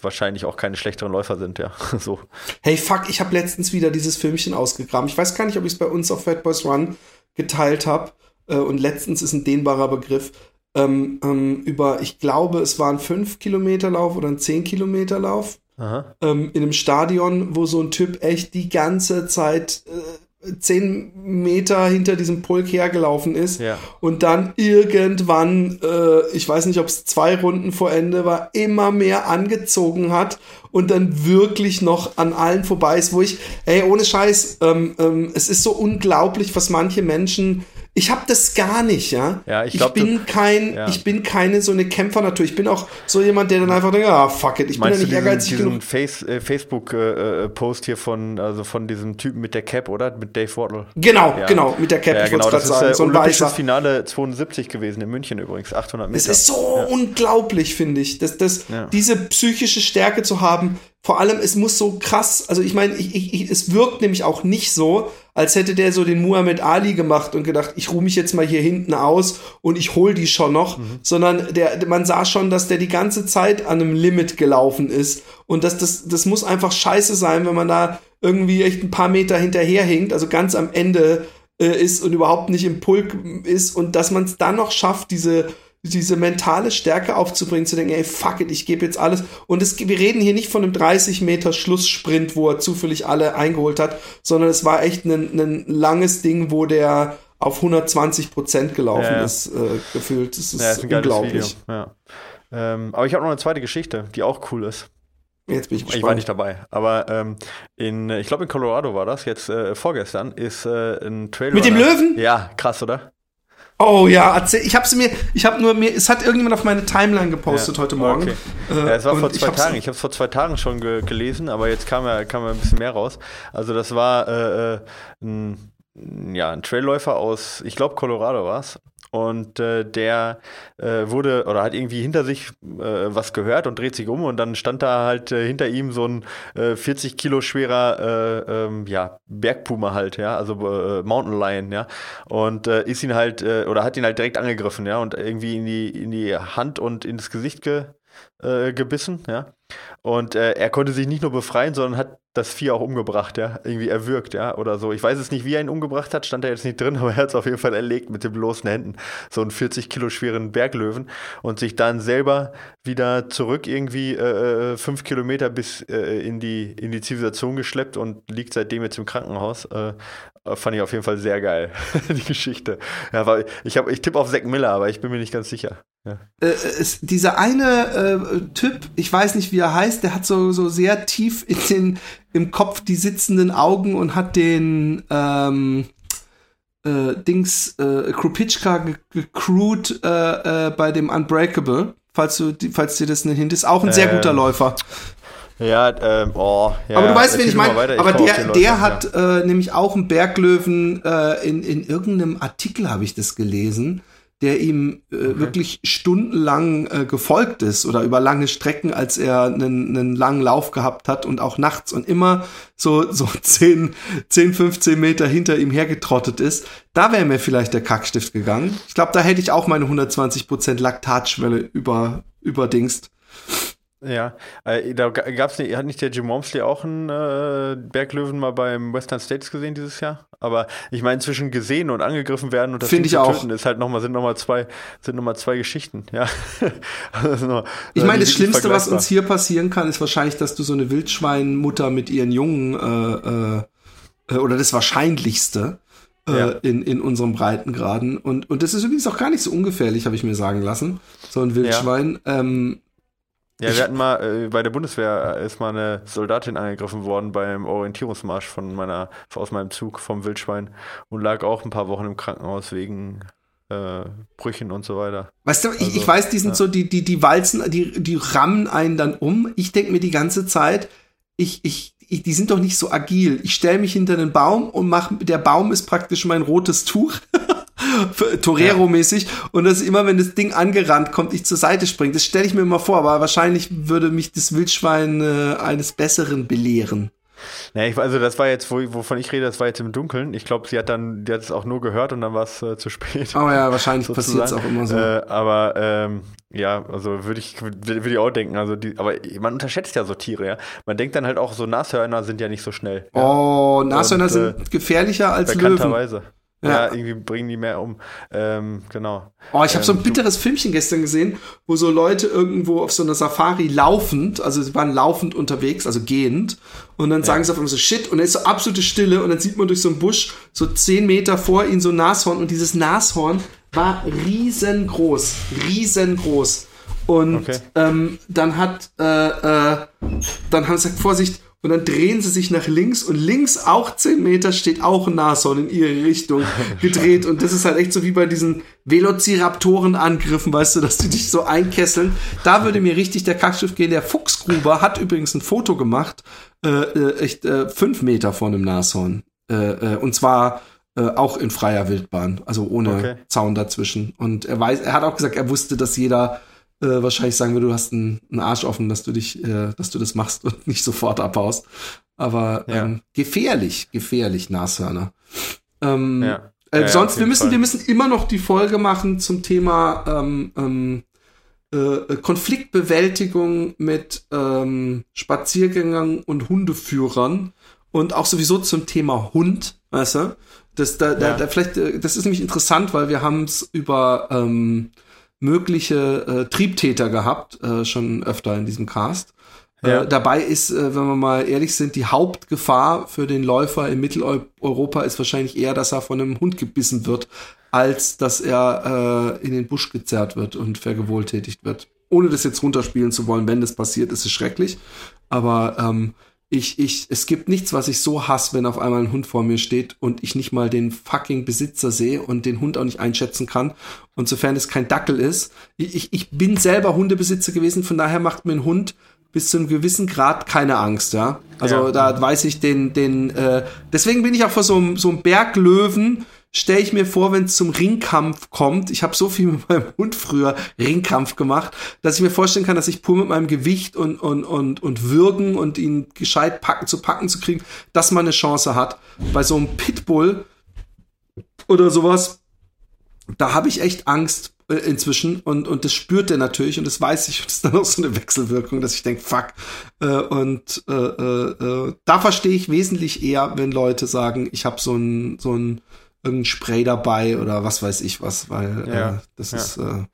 Speaker 2: wahrscheinlich auch keine schlechteren Läufer sind, ja. (laughs) so.
Speaker 1: Hey, fuck, ich habe letztens wieder dieses Filmchen ausgegraben. Ich weiß gar nicht, ob ich es bei uns auf Fat Boys Run geteilt habe. Äh, und letztens ist ein dehnbarer Begriff. Ähm, ähm, über, ich glaube, es war ein 5-Kilometer-Lauf oder ein 10-Kilometer-Lauf. Ähm, in einem Stadion, wo so ein Typ echt die ganze Zeit äh, zehn Meter hinter diesem Pulk hergelaufen ist
Speaker 2: Ja.
Speaker 1: und dann irgendwann, äh, ich weiß nicht, ob es zwei Runden vor Ende war, immer mehr angezogen hat und dann wirklich noch an allen vorbei ist, wo ich, ey, ohne Scheiß, ähm, ähm, es ist so unglaublich, was manche Menschen ich habe das gar nicht, ja.
Speaker 2: Ja, ich glaub,
Speaker 1: bin
Speaker 2: du-
Speaker 1: kein,
Speaker 2: ja.
Speaker 1: ich bin keine so eine Kämpfernatur. Ich bin auch so jemand, der dann einfach denkt, ah, fuck it, ich bin ja
Speaker 2: Meinst
Speaker 1: nicht
Speaker 2: diesen,
Speaker 1: ehrgeizig
Speaker 2: diesen
Speaker 1: genug.
Speaker 2: Face, äh, Facebook-Post hier von, also von diesem Typen mit der Cap, oder? Mit Dave Wardle.
Speaker 1: Genau,
Speaker 2: Ja.
Speaker 1: genau, mit der Cap,
Speaker 2: Ja,
Speaker 1: ich
Speaker 2: genau,
Speaker 1: wollte
Speaker 2: das ist
Speaker 1: gerade sagen,
Speaker 2: äh,
Speaker 1: so ein
Speaker 2: olympisches
Speaker 1: weißer.
Speaker 2: Finale 72 gewesen, in München übrigens, 800 Meter.
Speaker 1: Es ist so unglaublich, finde ich, dass, dass diese psychische Stärke zu haben. Vor allem, es muss so krass, also ich meine, ich, ich, ich, es wirkt nämlich auch nicht so, als hätte der so den Muhammad Ali gemacht und gedacht, ich ruhe mich jetzt mal hier hinten aus und ich hol die schon noch,
Speaker 2: Mhm.
Speaker 1: sondern der, man sah schon, dass der die ganze Zeit an einem Limit gelaufen ist. Und dass das, das muss einfach scheiße sein, wenn man da irgendwie echt ein paar Meter hinterherhinkt, also ganz am Ende äh, ist und überhaupt nicht im Pulk ist. Und dass man es dann noch schafft, diese diese mentale Stärke aufzubringen, zu denken, ey, fuck it, ich gebe jetzt alles. Und es, wir reden hier nicht von einem 30 Meter Schlusssprint, wo er zufällig alle eingeholt hat, sondern es war echt ein, ein langes Ding, wo der auf 120 Prozent gelaufen
Speaker 2: Ja, ja.
Speaker 1: ist, äh, gefühlt. Das ist,
Speaker 2: ja, ist
Speaker 1: unglaublich.
Speaker 2: Ähm, aber ich habe noch eine zweite Geschichte, die auch cool ist.
Speaker 1: Jetzt bin ich
Speaker 2: Ich war
Speaker 1: gespannt.
Speaker 2: nicht dabei, aber ähm, in, ich glaube in Colorado war das, jetzt äh, vorgestern, ist äh, ein Trailer.
Speaker 1: Mit dem Löwen?
Speaker 2: Ja, krass, oder?
Speaker 1: Oh ja, erzähl, ich habe mir, ich habe nur mir, es hat irgendjemand auf meine Timeline gepostet
Speaker 2: Ja.
Speaker 1: heute Morgen.
Speaker 2: Okay.
Speaker 1: Äh,
Speaker 2: Ja, es war vor
Speaker 1: ich
Speaker 2: zwei
Speaker 1: hab's-
Speaker 2: Tagen. Ich habe es vor zwei Tagen schon ge gelesen, aber jetzt kam ja, kam ja ein bisschen mehr raus. Also das war äh, äh, ein, ja, ein Trailläufer aus, ich glaube Colorado war es. Und äh, der äh, wurde oder hat irgendwie hinter sich äh, was gehört und dreht sich um und dann stand da halt äh, hinter ihm so ein äh, 40 Kilo schwerer äh, ähm, ja, Bergpuma halt, ja, also äh, Mountain Lion, ja. Und äh, ist ihn halt, äh, oder hat ihn halt direkt angegriffen, ja, und irgendwie in die, in die Hand und ins Gesicht ge, äh, gebissen, ja. Und äh, er konnte sich nicht nur befreien, sondern hat das Vieh auch umgebracht, ja. Irgendwie erwürgt, ja, oder so. Ich weiß es nicht, wie er ihn umgebracht hat, stand da jetzt nicht drin, aber er hat es auf jeden Fall erlegt mit den bloßen Händen. So einen 40 Kilo schweren Berglöwen und sich dann selber wieder zurück irgendwie äh, äh, fünf Kilometer bis äh, in, die, in die Zivilisation geschleppt und liegt seitdem jetzt im Krankenhaus. Äh, fand ich auf jeden Fall sehr geil, (laughs) die Geschichte. Ja, weil ich, hab- ich tippe auf Zack Miller, aber ich bin mir nicht ganz sicher. Ja.
Speaker 1: äh, es, dieser eine äh, Typ, ich weiß nicht, wie er heißt, der hat so, so sehr tief in den, im Kopf die sitzenden Augen und hat den ähm, äh, Dings äh, Krupitschka ge- gecrewt äh, äh, bei dem Unbreakable. Falls, du, falls dir das nicht hint, ist auch ein sehr
Speaker 2: Ähm,
Speaker 1: guter Läufer.
Speaker 2: Ja, ähm, oh, ja.
Speaker 1: aber du weißt, wen ich meine. Aber der, der hat äh, nämlich auch einen Berglöwen in, in irgendeinem Artikel habe ich das gelesen, der ihm äh, wirklich stundenlang äh, gefolgt ist oder über lange Strecken, als er einen, einen langen Lauf gehabt hat und auch nachts und immer so, so 10, 10, 15 Meter hinter ihm hergetrottet ist. Da wäre mir vielleicht der Kackstift gegangen. Ich glaube, da hätte ich auch meine 120% Laktatschwelle über, überdingst.
Speaker 2: Ja, äh, da ga- gab's nicht, hat nicht der Jim Wormsley auch einen äh, Berglöwen mal beim Western States gesehen dieses Jahr? Aber ich meine, zwischen gesehen und angegriffen werden und das
Speaker 1: Find ich auch.
Speaker 2: töten ist halt noch mal, sind nochmal zwei, sind noch mal zwei Geschichten, ja. (laughs) Also noch-
Speaker 1: Ich
Speaker 2: äh,
Speaker 1: meine, das Schlimmste, was uns hier passieren kann, ist wahrscheinlich, dass du so eine Wildschweinmutter mit ihren Jungen äh, äh, oder das Wahrscheinlichste äh,
Speaker 2: Ja.
Speaker 1: in, in unserem Breitengraden. Und, und das ist übrigens auch gar nicht so ungefährlich, habe ich mir sagen lassen. So ein Wildschwein. Ähm,
Speaker 2: Ja, wir hatten mal, äh, bei der Bundeswehr ist mal eine Soldatin angegriffen worden beim Orientierungsmarsch von meiner, aus meinem Zug vom Wildschwein und lag auch ein paar Wochen im Krankenhaus wegen äh, Brüchen und so weiter.
Speaker 1: Weißt du, ich,
Speaker 2: Also,
Speaker 1: ich weiß, die sind
Speaker 2: ja.
Speaker 1: so, die, die, die walzen, die, die rammen einen dann um. Ich denke mir die ganze Zeit, ich, ich, ich, die sind doch nicht so agil. Ich stelle mich hinter den Baum und mach, der Baum ist praktisch mein rotes Tuch. (laughs) (laughs) Torero-mäßig. Und das ist immer, wenn das Ding angerannt kommt, ich zur Seite springe. Das stelle ich mir immer vor, aber wahrscheinlich würde mich das Wildschwein äh, eines Besseren belehren.
Speaker 2: Ja, ich, also das war jetzt, wo, wovon ich rede, das war jetzt im Dunkeln. Ich glaube, sie hat dann, die hat es auch nur gehört und dann war es äh, zu spät.
Speaker 1: Aber ja, wahrscheinlich (laughs) passiert es auch immer so.
Speaker 2: Äh, aber ähm, ja, also würde ich, würde ich auch denken. Also die, aber man unterschätzt ja so Tiere, ja. Man denkt dann halt auch, so Nashörner sind ja nicht so schnell. Ja,
Speaker 1: oh, Nashörner
Speaker 2: und, äh,
Speaker 1: sind gefährlicher als Löwen.
Speaker 2: bekannterweise. Ja. ja. irgendwie bringen die mehr um. Ähm, genau.
Speaker 1: Oh, ich habe so ein ähm, bitteres Filmchen gestern gesehen, wo so Leute irgendwo auf so einer Safari laufend, also sie waren laufend unterwegs, also gehend, und dann ja. sagen sie auf einmal so Shit, und dann ist so absolute Stille, und dann sieht man durch so einen Busch so zehn Meter vor ihnen so ein Nashorn, und dieses Nashorn war riesengroß, riesengroß. Und okay. ähm, dann hat, äh, äh, dann haben sie gesagt, Vorsicht, und dann drehen sie sich nach links und links auch 10 Meter steht auch ein Nashorn in ihre Richtung (laughs) gedreht. Und das ist halt echt so wie bei diesen Velociraptoren-Angriffen, weißt du, dass die dich so einkesseln. Da würde mir richtig der Kackschiff gehen. Der Fuchsgruber hat übrigens ein Foto gemacht, äh, äh, echt äh, fünf Meter vor einem Nashorn. Äh, äh, und zwar äh, auch in freier Wildbahn, also ohne okay. Zaun dazwischen. Und er weiß, er hat auch gesagt, er wusste, dass jeder äh, wahrscheinlich sagen würde, du hast einen, einen Arsch offen, dass du dich, äh, dass du das machst und nicht sofort abbaust. Aber ja. ähm, gefährlich, gefährlich, Nashörner. Ähm, ja. Äh, ja, sonst, wir müssen, Fall. wir müssen immer noch die Folge machen zum Thema ähm, ähm, äh, Konfliktbewältigung mit ähm, Spaziergängern und Hundeführern und auch sowieso zum Thema Hund, weißt du? Das, da, da, da vielleicht, äh, das ist nämlich interessant, weil wir haben es über ähm, mögliche äh, Triebtäter gehabt, äh, schon öfter in diesem Cast. Äh, ja. Äh, dabei ist, äh, wenn wir mal ehrlich sind, die Hauptgefahr für den Läufer in Mitteleuropa ist wahrscheinlich eher, dass er von einem Hund gebissen wird, als dass er äh, in den Busch gezerrt wird und vergewohltätigt wird. Ohne das jetzt runterspielen zu wollen, wenn das passiert, ist es schrecklich. Aber ähm, ich, ich, es gibt nichts, was ich so hasse, wenn auf einmal ein Hund vor mir steht und ich nicht mal den fucking Besitzer sehe und den Hund auch nicht einschätzen kann. Und sofern es kein Dackel ist, ich, ich bin selber Hundebesitzer gewesen, von daher macht mir ein Hund bis zu einem gewissen Grad keine Angst, ja. Also ja. da weiß ich den, den, äh, deswegen bin ich auch vor so einem, so einem Berglöwen, stelle ich mir vor, wenn es zum Ringkampf kommt, ich habe so viel mit meinem Hund früher Ringkampf gemacht, dass ich mir vorstellen kann, dass ich pur mit meinem Gewicht und, und, und, und Würgen und ihn gescheit packen, zu packen zu kriegen, dass man eine Chance hat. Bei so einem Pitbull oder sowas, da habe ich echt Angst äh, inzwischen und, und das spürt er natürlich und das weiß ich und das ist dann auch so eine Wechselwirkung, dass ich denke, fuck. Äh, und äh, äh, äh, da verstehe ich wesentlich eher, wenn Leute sagen, ich habe so ein, so ein irgendein Spray dabei oder was weiß ich was, weil ja, äh, das ja. ist. Äh,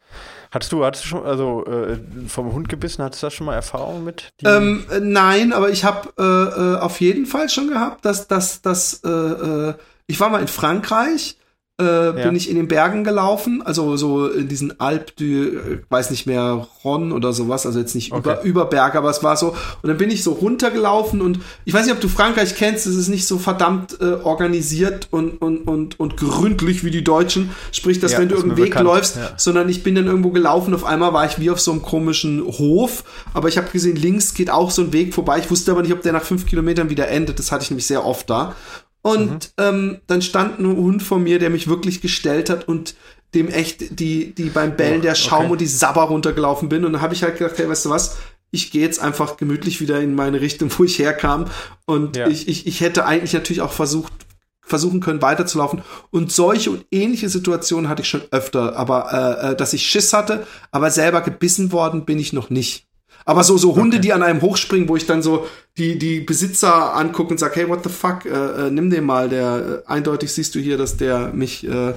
Speaker 2: Hattest du, hattest du schon, also äh, vom Hund gebissen, hattest du da schon mal Erfahrung mit?
Speaker 1: Ähm, äh, nein, aber ich habe äh, äh, auf jeden Fall schon gehabt, dass, dass, dass äh, äh, ich war mal in Frankreich äh, ja. bin ich in den Bergen gelaufen, also so in diesen Alp, du, weiß nicht mehr, Ron oder sowas, also jetzt nicht okay. über, über Berge, aber es war so. Und dann bin ich so runtergelaufen und ich weiß nicht, ob du Frankreich kennst, es ist nicht so verdammt äh, organisiert und, und, und, und gründlich wie die Deutschen. Sprich, dass ja, wenn du irgendeinen Weg bekannt. läufst, ja. sondern ich bin dann irgendwo gelaufen, auf einmal war ich wie auf so einem komischen Hof, aber ich habe gesehen, links geht auch so ein Weg vorbei. Ich wusste aber nicht, ob der nach fünf Kilometern wieder endet. Das hatte ich nämlich sehr oft da. Und mhm. ähm, dann stand ein Hund vor mir, der mich wirklich gestellt hat und dem echt die, die beim Bellen oh, der Schaum okay. und die Sabber runtergelaufen bin. Und dann habe ich halt gedacht, hey, weißt du was, ich gehe jetzt einfach gemütlich wieder in meine Richtung, wo ich herkam. Und ja. ich, ich, ich hätte eigentlich natürlich auch versucht, versuchen können, weiterzulaufen. Und solche und ähnliche Situationen hatte ich schon öfter, aber äh, äh dass ich Schiss hatte, aber selber gebissen worden bin ich noch nicht. Aber so, so Hunde, okay. die an einem hochspringen, wo ich dann so die, die Besitzer angucke und sage, hey, what the fuck, äh, äh, nimm den mal, der, äh, eindeutig siehst du hier, dass der mich äh,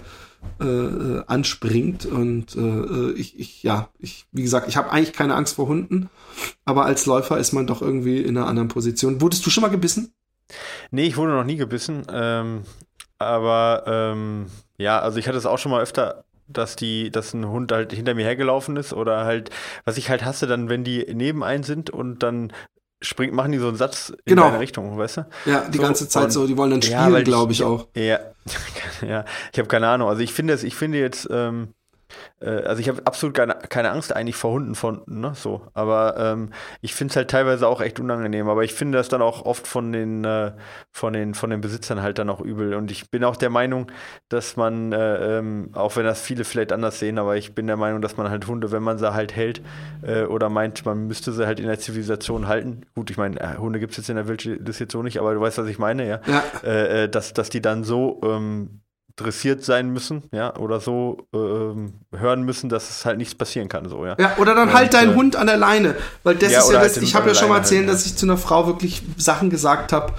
Speaker 1: äh, anspringt und äh, äh, ich, ich, ja, ich, wie gesagt, ich habe eigentlich keine Angst vor Hunden, aber als Läufer ist man doch irgendwie in einer anderen Position. Wurdest du schon mal gebissen?
Speaker 2: Nee, ich wurde noch nie gebissen, ähm, aber ähm, ja, also ich hatte es auch schon mal öfter dass die, dass ein Hund halt hinter mir hergelaufen ist oder halt, was ich halt hasse, dann, wenn die neben ein sind und dann springt, machen die so einen Satz in genau. deine Richtung, weißt du?
Speaker 1: Ja, die so, ganze Zeit so, die wollen dann spielen, ja, glaube ich, auch.
Speaker 2: Ja, (laughs) ja, ich habe keine Ahnung. Also ich finde es, ich finde jetzt, ähm, äh, also ich habe absolut keine, keine Angst eigentlich vor Hunden von, ne, so. Aber ähm, ich finde es halt teilweise auch echt unangenehm. Aber ich finde das dann auch oft von den, äh, von den, von den Besitzern halt dann auch übel. Und ich bin auch der Meinung, dass man, äh, ähm, auch wenn das viele vielleicht anders sehen, aber ich bin der Meinung, dass man halt Hunde, wenn man sie halt hält äh, oder meint, man müsste sie halt in der Zivilisation halten. Gut, ich meine, äh, Hunde gibt es jetzt in der das jetzt so nicht, aber du weißt, was ich meine, ja. ja. Äh, dass, dass die dann so ähm, dressiert sein müssen, ja, oder so ähm, hören müssen, dass es halt nichts passieren kann, so, ja.
Speaker 1: Ja, oder dann halt dein äh, Hund an der Leine, weil das ja, ist ja halt das, ich habe ja schon mal erzählt, halten, dass ich zu einer Frau wirklich Sachen gesagt habe,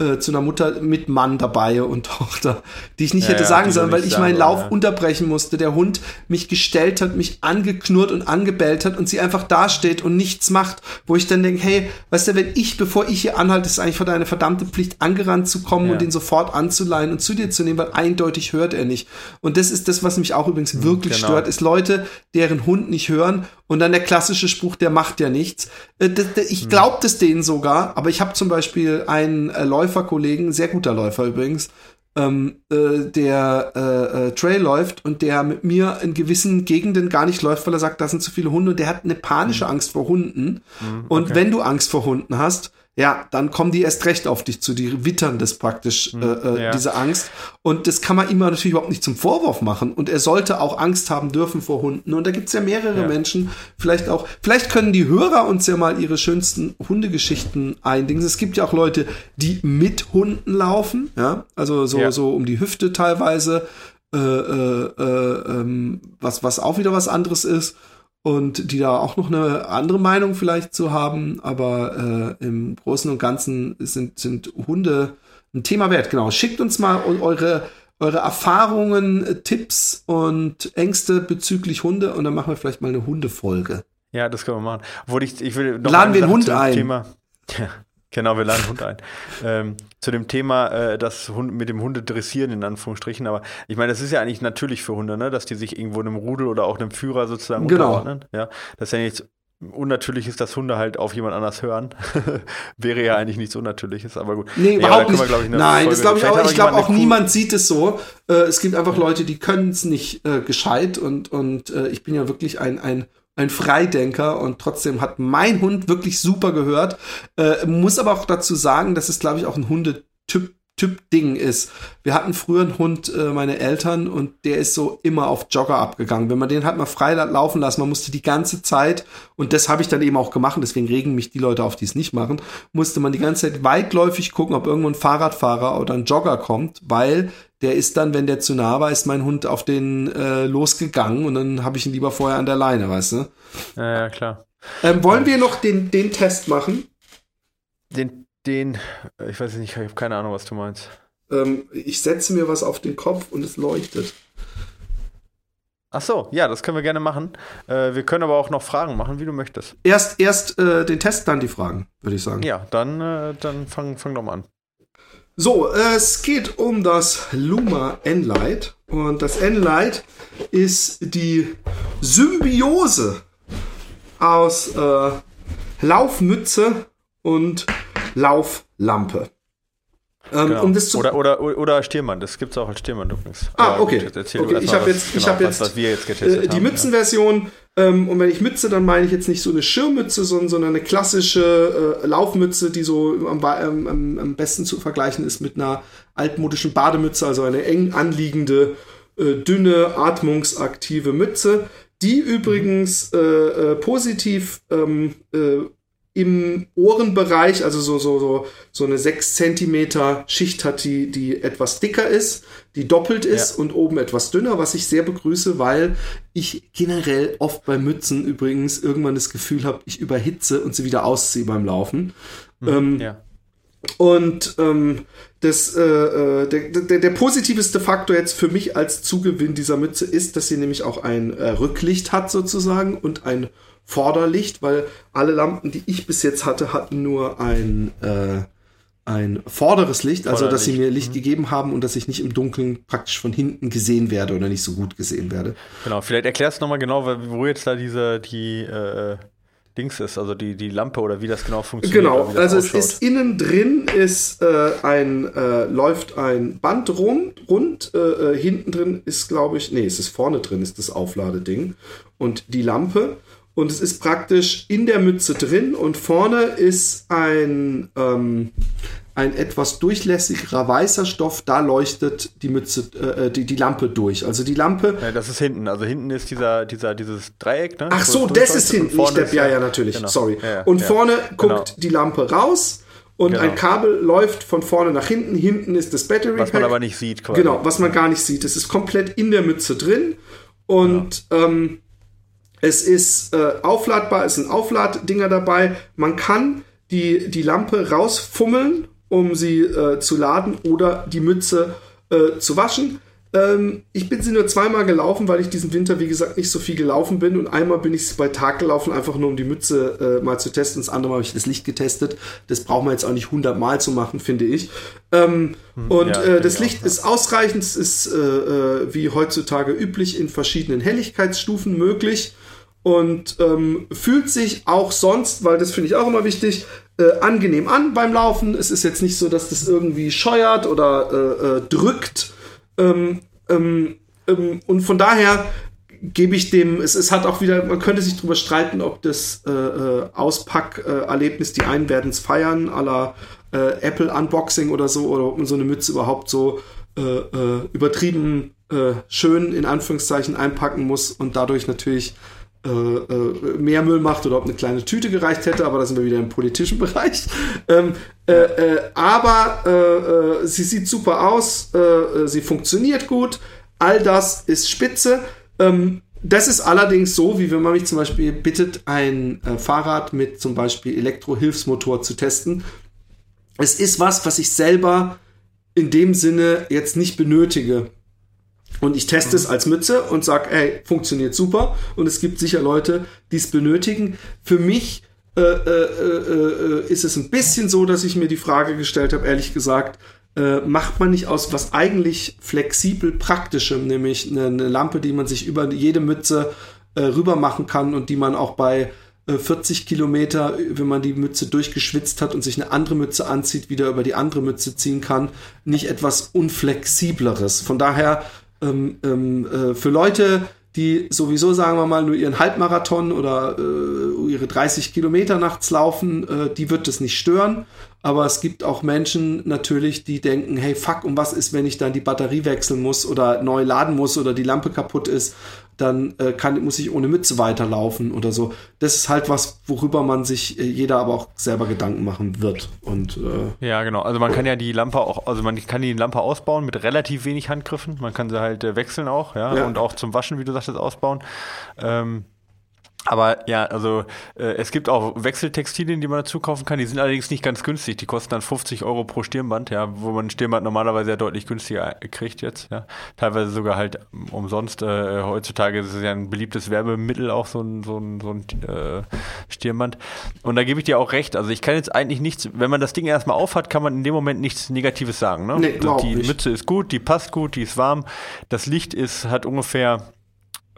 Speaker 1: äh, zu einer Mutter mit Mann dabei und (laughs) Tochter, die ich nicht
Speaker 2: Ja,
Speaker 1: hätte
Speaker 2: ja,
Speaker 1: sagen
Speaker 2: die
Speaker 1: sollen, weil ich meinen Lauf
Speaker 2: ja.
Speaker 1: unterbrechen musste. Der Hund mich gestellt hat, mich angeknurrt und angebellt hat und sie einfach dasteht und nichts macht, wo ich dann denke, hey, weißt du, wenn ich, bevor ich hier anhalte, ist eigentlich vor deine verdammte Pflicht, angerannt zu kommen
Speaker 2: Ja.
Speaker 1: und den sofort anzuleihen und zu dir zu nehmen, weil eindeutig hört er nicht. Und das ist das, was mich auch übrigens wirklich
Speaker 2: genau.
Speaker 1: stört, ist Leute, deren Hund nicht hören und dann der klassische Spruch, der macht ja nichts. Äh, Ich glaube das denen sogar, aber ich habe zum Beispiel einen äh, Läuferkollegen, sehr guter Läufer übrigens, ähm, äh, der äh, äh, Trail läuft und der mit mir in gewissen Gegenden gar nicht läuft, weil er sagt, da sind zu viele Hunde und der hat eine panische Angst vor Hunden. Und
Speaker 2: okay.
Speaker 1: wenn du Angst vor Hunden hast, ja, dann kommen die erst recht auf dich zu, die wittern das praktisch, äh, äh,
Speaker 2: ja.
Speaker 1: diese Angst. Und das kann man ihm natürlich überhaupt nicht zum Vorwurf machen. Und er sollte auch Angst haben dürfen vor Hunden. Und da gibt's ja mehrere
Speaker 2: Ja.
Speaker 1: Menschen, vielleicht auch, vielleicht können die Hörer uns ja mal ihre schönsten Hundegeschichten eindingen. Es gibt ja auch Leute, die mit Hunden laufen, ja, also so,
Speaker 2: Ja.
Speaker 1: so um die Hüfte teilweise, äh, äh, äh, ähm, was, was auch wieder was anderes ist und die da auch noch eine andere Meinung vielleicht zu haben, aber äh, im Großen und Ganzen sind, sind Hunde ein Thema wert. Genau. Schickt uns mal eu- eure, eure Erfahrungen, äh, Tipps und Ängste bezüglich Hunde und dann machen wir vielleicht mal eine Hundefolge.
Speaker 2: Ja, das können wir machen. Obwohl ich, ich will noch
Speaker 1: Laden
Speaker 2: Sache
Speaker 1: Hund ein.
Speaker 2: Thema. (laughs) Ja, genau, wir laden Hund ein. (laughs) Ähm, zu dem Thema, äh, das Hund, mit dem Hunde dressieren, in Anführungsstrichen. Aber ich meine, das ist ja eigentlich natürlich für Hunde, ne? dass die sich irgendwo einem Rudel oder auch einem Führer sozusagen
Speaker 1: Genau.
Speaker 2: unterordnen. Ja, das ist ja nichts Unnatürliches, dass Hunde halt auf jemand anders hören. (laughs) Wäre ja eigentlich nichts Unnatürliches, aber gut.
Speaker 1: Nee, überhaupt
Speaker 2: wir,
Speaker 1: nicht.
Speaker 2: glaub ich,
Speaker 1: Nein,
Speaker 2: Folge-
Speaker 1: das glaube ich auch. Ich glaube auch niemand sieht es so. Äh, es gibt einfach Leute, die können es nicht äh, gescheit und, und äh, ich bin ja wirklich ein, ein, ein Freidenker und trotzdem hat mein Hund wirklich super gehört. Äh, muss aber auch dazu sagen, dass es, glaube ich, auch ein Hundetyp Typ-Ding ist. Wir hatten früher einen Hund, äh, meine Eltern, und der ist so immer auf Jogger abgegangen. Wenn man den hat mal frei laufen lassen, man musste die ganze Zeit, und das habe ich dann eben auch gemacht, deswegen regen mich die Leute auf, die es nicht machen, musste man die ganze Zeit weitläufig gucken, ob irgendwo ein Fahrradfahrer oder ein Jogger kommt, weil der ist dann, wenn der zu nah war, ist mein Hund auf den äh, losgegangen und dann habe ich ihn lieber vorher an der Leine, weißt du?
Speaker 2: Ja, ja, klar.
Speaker 1: Ähm, wollen wir noch den, den Test machen?
Speaker 2: Den, den, äh, ich weiß nicht, ich habe keine Ahnung, was du meinst.
Speaker 1: Ähm, ich setze mir was auf den Kopf und es leuchtet.
Speaker 2: Ach so, ja, das können wir gerne machen. Äh, wir können aber auch noch Fragen machen, wie du möchtest.
Speaker 1: Erst, erst äh, den Test, dann die Fragen, würde ich sagen.
Speaker 2: Ja, dann, äh, dann fang, fang doch mal an.
Speaker 1: So, es geht um das Luma N-Light. Und das N-Light ist die Symbiose aus äh, Laufmütze und Lauflampe. Ähm,
Speaker 2: Genau.
Speaker 1: Um das zu
Speaker 2: oder, oder, oder Stirnband, das gibt es auch als Stirnband übrigens.
Speaker 1: Ah, okay.
Speaker 2: gut, jetzt
Speaker 1: okay ich habe
Speaker 2: was-
Speaker 1: jetzt, ich
Speaker 2: genau,
Speaker 1: hab
Speaker 2: was,
Speaker 1: jetzt
Speaker 2: was wir jetzt
Speaker 1: äh, die. Mützenversion. Ähm, und wenn ich Mütze, dann meine ich jetzt nicht so eine Schirmmütze, sondern, sondern eine klassische äh, Laufmütze, die so am, am, am besten zu vergleichen ist mit einer altmodischen Bademütze, also eine eng anliegende, äh, dünne, atmungsaktive Mütze, die übrigens äh, äh, positiv ähm, äh, im Ohrenbereich, also so, so, so, so eine 6 Zentimeter Schicht hat, die, die etwas dicker ist, die doppelt ist
Speaker 2: Ja.
Speaker 1: und oben etwas dünner, was ich sehr begrüße, weil ich generell oft bei Mützen übrigens irgendwann das Gefühl habe, ich überhitze und sie wieder ausziehe beim Laufen. Ähm,
Speaker 2: Ja.
Speaker 1: und ähm, das, äh, äh, der, der, der positivste Faktor jetzt für mich als Zugewinn dieser Mütze ist, dass sie nämlich auch ein äh, Rücklicht hat sozusagen und ein Vorderlicht, weil alle Lampen, die ich bis jetzt hatte, hatten nur ein, äh, ein vorderes Licht, also dass sie mir Licht gegeben haben und dass ich nicht im Dunkeln praktisch von hinten gesehen werde oder nicht so gut gesehen werde.
Speaker 2: Genau, vielleicht erklärst du nochmal genau, wo jetzt da diese, die, äh, Dings ist, also die, die Lampe oder wie das genau funktioniert.
Speaker 1: Genau, also es
Speaker 2: ausschaut.
Speaker 1: ist innen drin ist äh, ein äh, läuft ein Band rund, rund äh, äh, hinten drin ist glaube ich, nee, es ist vorne drin ist das Aufladeding und die Lampe und es ist praktisch in der Mütze drin und vorne ist ein ähm, ein etwas durchlässigerer weißer Stoff, da leuchtet die Mütze, äh, die, die Lampe durch. Also die Lampe,
Speaker 2: Ja, das ist hinten. Also hinten ist dieser, dieser, dieses Dreieck, ne?
Speaker 1: Ach so, das ist hinten, nicht der,
Speaker 2: ist
Speaker 1: ja, ja, natürlich,
Speaker 2: genau.
Speaker 1: sorry.
Speaker 2: Ja,
Speaker 1: und vorne
Speaker 2: Genau.
Speaker 1: guckt die Lampe raus und
Speaker 2: Genau.
Speaker 1: ein Kabel läuft von vorne nach hinten. Hinten ist das Battery
Speaker 2: Was man
Speaker 1: Pack.
Speaker 2: aber nicht sieht, quasi.
Speaker 1: Genau, was man gar nicht sieht. Es ist komplett in der Mütze drin und ähm, es ist äh, aufladbar, es sind Aufladdinger dabei. Man kann die, die Lampe rausfummeln um sie äh, zu laden oder die Mütze äh, zu waschen. Ähm, ich bin sie nur zweimal gelaufen, weil ich diesen Winter, wie gesagt, nicht so viel gelaufen bin. Und einmal bin ich sie bei Tag gelaufen, einfach nur um die Mütze äh, mal zu testen. Das andere Mal habe ich das Licht getestet. Das braucht man jetzt auch nicht 100 Mal zu machen, finde ich. Ähm, hm, und ja, äh, das Licht auch, ist ausreichend. Es ist äh, äh, wie heutzutage üblich in verschiedenen Helligkeitsstufen möglich. Und ähm, fühlt sich auch sonst, weil das finde ich auch immer wichtig, äh, angenehm an beim Laufen. Es ist jetzt nicht so, dass das irgendwie scheuert oder drückt ähm, ähm, ähm, und von daher gebe ich dem, es, es hat auch wieder, man könnte sich darüber streiten, ob das äh, äh, Auspackerlebnis, die einen werden es feiern, aller äh, Apple Unboxing oder so, oder ob man so eine Mütze überhaupt so äh, äh, übertrieben äh, schön in Anführungszeichen einpacken muss und dadurch natürlich äh, äh, mehr Müll macht oder ob eine kleine Tüte gereicht hätte, aber da sind wir wieder im politischen (laughs) Bereich. Ähm, äh, äh, aber äh, äh, sie sieht super aus, sie funktioniert gut, all das ist spitze. Ähm, das ist allerdings so, wie wenn man mich zum Beispiel bittet, ein Fahrrad mit zum Beispiel Elektrohilfsmotor zu testen. Es ist was, was ich selber in dem Sinne jetzt nicht benötige. Und ich teste es als Mütze und sage, ey, funktioniert super. Und es gibt sicher Leute, die es benötigen. Für mich äh, äh, äh, ist es ein bisschen so, dass ich mir die Frage gestellt habe, ehrlich gesagt, äh, macht man nicht aus was eigentlich flexibel praktischem, nämlich eine, eine Lampe, die man sich über jede Mütze äh, rüber machen kann und die man auch bei 40 äh, Kilometer, wenn man die Mütze durchgeschwitzt hat und sich eine andere Mütze anzieht, wieder über die andere Mütze ziehen kann, nicht etwas unflexibleres. Von daher ähm, ähm, äh, für Leute, die sowieso, sagen wir mal, nur ihren Halbmarathon oder äh, ihre 30 Kilometer nachts laufen, äh, die wird das nicht stören. Aber es gibt auch Menschen natürlich, die denken, hey, fuck, um was ist, wenn ich dann die Batterie wechseln muss oder neu laden muss oder die Lampe kaputt ist dann äh, kann, muss ich ohne Mütze weiterlaufen oder so. Das ist halt was, worüber man sich äh, jeder aber auch selber Gedanken machen wird. Und,
Speaker 2: äh, ja, genau. Also man kann ja die Lampe auch, also man kann die Lampe ausbauen mit relativ wenig Handgriffen. Man kann sie halt äh, wechseln auch, ja? ja, und auch zum Waschen, wie du sagtest, ausbauen. Ähm, aber ja, also äh, es gibt auch Wechseltextilien, die man dazu kaufen kann. Die sind allerdings nicht ganz günstig. Die kosten dann 50 Euro pro Stirnband, ja, wo man ein Stirnband normalerweise ja deutlich günstiger kriegt jetzt. Ja. Teilweise sogar halt umsonst. Äh, heutzutage ist es ja ein beliebtes Werbemittel, auch so ein, so ein, so ein äh, Stirnband. Und da gebe ich dir auch recht. Also ich kann jetzt eigentlich nichts, wenn man das Ding erstmal aufhat, kann man in dem Moment nichts Negatives sagen. Ne? Nee, die nicht. Mütze ist gut, die passt gut, die ist warm. Das Licht ist, hat ungefähr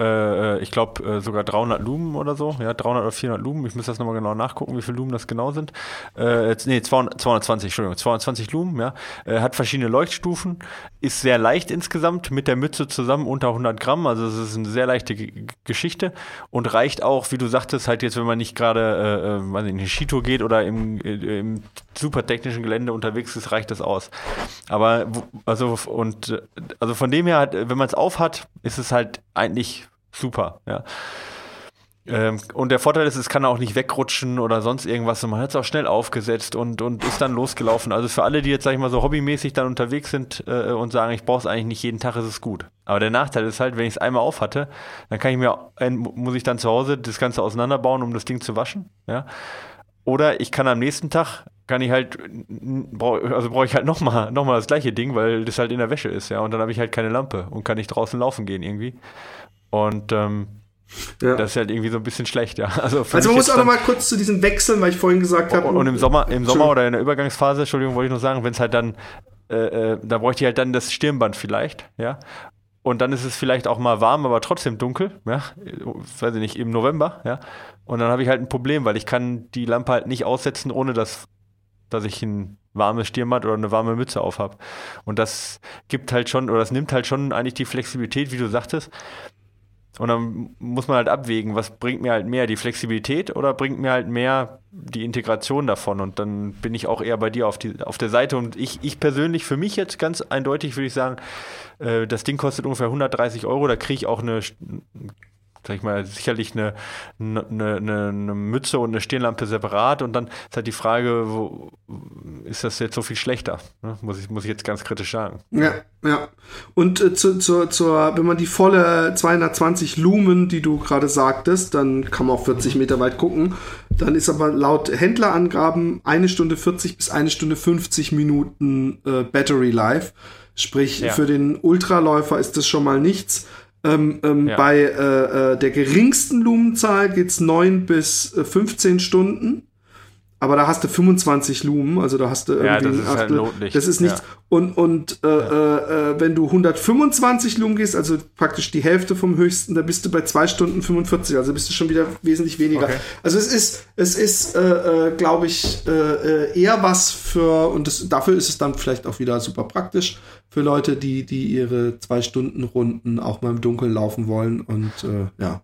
Speaker 2: äh, ich glaube äh, sogar 300 Lumen oder so, ja, 300 oder 400 Lumen. Ich muss das nochmal genau nachgucken, wie viele Lumen das genau sind. Äh, nee, 200, 220, Entschuldigung, 220 Lumen, ja. Äh, hat verschiedene Leuchtstufen, ist sehr leicht insgesamt, mit der Mütze zusammen unter 100 Gramm, also es ist eine sehr leichte G Geschichte und reicht auch, wie du sagtest, halt jetzt, wenn man nicht gerade, äh, äh, in eine Skitour geht oder im, im super technischen Gelände unterwegs ist, reicht das aus. Aber, also, und, also von dem her, wenn man es aufhat, ist es halt eigentlich super, ja. Ähm, und der Vorteil ist, es kann auch nicht wegrutschen oder sonst irgendwas. Und man hat es auch schnell aufgesetzt und, und ist dann losgelaufen. Also für alle, die jetzt, sag ich mal, so hobbymäßig dann unterwegs sind äh, und sagen, ich brauche es eigentlich nicht jeden Tag, ist es gut. Aber der Nachteil ist halt, wenn ich es einmal auf hatte, dann kann ich mir, muss ich dann zu Hause das Ganze auseinanderbauen, um das Ding zu waschen. Ja. Oder ich kann am nächsten Tag, kann ich halt, also brauche ich halt nochmal noch mal das gleiche Ding, weil das halt in der Wäsche ist, ja. Und dann habe ich halt keine Lampe und kann nicht draußen laufen gehen irgendwie. Und ähm, ja. das ist halt irgendwie so ein bisschen schlecht, ja.
Speaker 1: Also, also man muss auch noch mal kurz zu diesen Wechseln, weil ich vorhin gesagt habe.
Speaker 2: Und, und, im Sommer, im Sommer oder in der Übergangsphase, Entschuldigung, wollte ich noch sagen, wenn es halt dann, äh, äh, da bräuchte ich halt dann das Stirnband vielleicht, ja. Und dann ist es vielleicht auch mal warm, aber trotzdem dunkel, ja, weiß ich nicht, im November, ja. Und dann habe ich halt ein Problem, weil ich kann die Lampe halt nicht aussetzen, ohne dass, dass ich ein warmes Stirnband oder eine warme Mütze auf habe. Und das gibt halt schon, oder das nimmt halt schon eigentlich die Flexibilität, wie du sagtest. Und dann muss man halt abwägen, was bringt mir halt mehr, die Flexibilität oder bringt mir halt mehr die Integration davon? Und dann bin ich auch eher bei dir auf, die, auf der Seite. Und ich, ich persönlich, für mich jetzt ganz eindeutig würde ich sagen, äh, das Ding kostet ungefähr 130 Euro, da kriege ich auch eine sag ich mal, sicherlich eine, eine, eine, eine Mütze und eine Stirnlampe separat und dann ist halt die Frage, wo, ist das jetzt so viel schlechter? Ne? Muss, ich, muss ich jetzt ganz kritisch sagen.
Speaker 1: Ja, ja. Und äh, zu, zu, zur, wenn man die volle 220 Lumen, die du gerade sagtest, dann kann man auch 40 Meter weit gucken. Dann ist aber laut Händlerangaben eine Stunde 40 bis eine Stunde 50 Minuten äh, Battery Life. Sprich, ja. für den Ultraläufer ist das schon mal nichts. Ähm, ähm, ja. Bei äh, äh, der geringsten Lumenzahl geht's neun bis äh, 15 Stunden aber da hast du 25 Lumen, also da hast du irgendwie
Speaker 2: ja, das ist Achtel.
Speaker 1: Halt das ist nichts. Ja. Und, und äh, ja. äh, wenn du 125 Lumen gehst, also praktisch die Hälfte vom höchsten, da bist du bei 2 Stunden 45, also bist du schon wieder wesentlich weniger. Okay. Also es ist, es ist, äh, äh, glaube ich, äh, äh, eher was für, und das, dafür ist es dann vielleicht auch wieder super praktisch für Leute, die, die ihre zwei Stunden Runden auch mal im Dunkeln laufen wollen und äh, ja.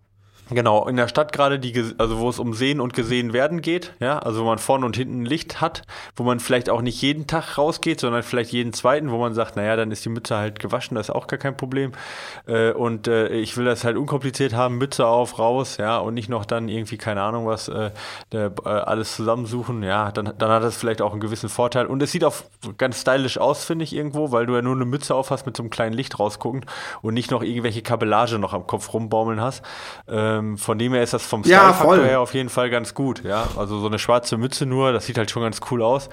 Speaker 2: Genau, in der Stadt gerade, die, also wo es um Sehen und Gesehen werden geht, ja, also wo man vorne und hinten Licht hat, wo man vielleicht auch nicht jeden Tag rausgeht, sondern vielleicht jeden zweiten, wo man sagt, naja, dann ist die Mütze halt gewaschen, das ist auch gar kein Problem. Äh, und äh, ich will das halt unkompliziert haben, Mütze auf, raus, ja, und nicht noch dann irgendwie, keine Ahnung was, äh, äh, alles zusammensuchen, ja, dann, dann hat das vielleicht auch einen gewissen Vorteil. Und es sieht auch ganz stylisch aus, finde ich, irgendwo, weil du ja nur eine Mütze auf hast mit so einem kleinen Licht rausgucken und nicht noch irgendwelche Kabellage noch am Kopf rumbaumeln hast. Äh, ähm, von dem her ist das vom
Speaker 1: Style-Faktor ja,
Speaker 2: her auf jeden Fall ganz gut. Ja, also so eine schwarze Mütze nur, das sieht halt schon ganz cool aus.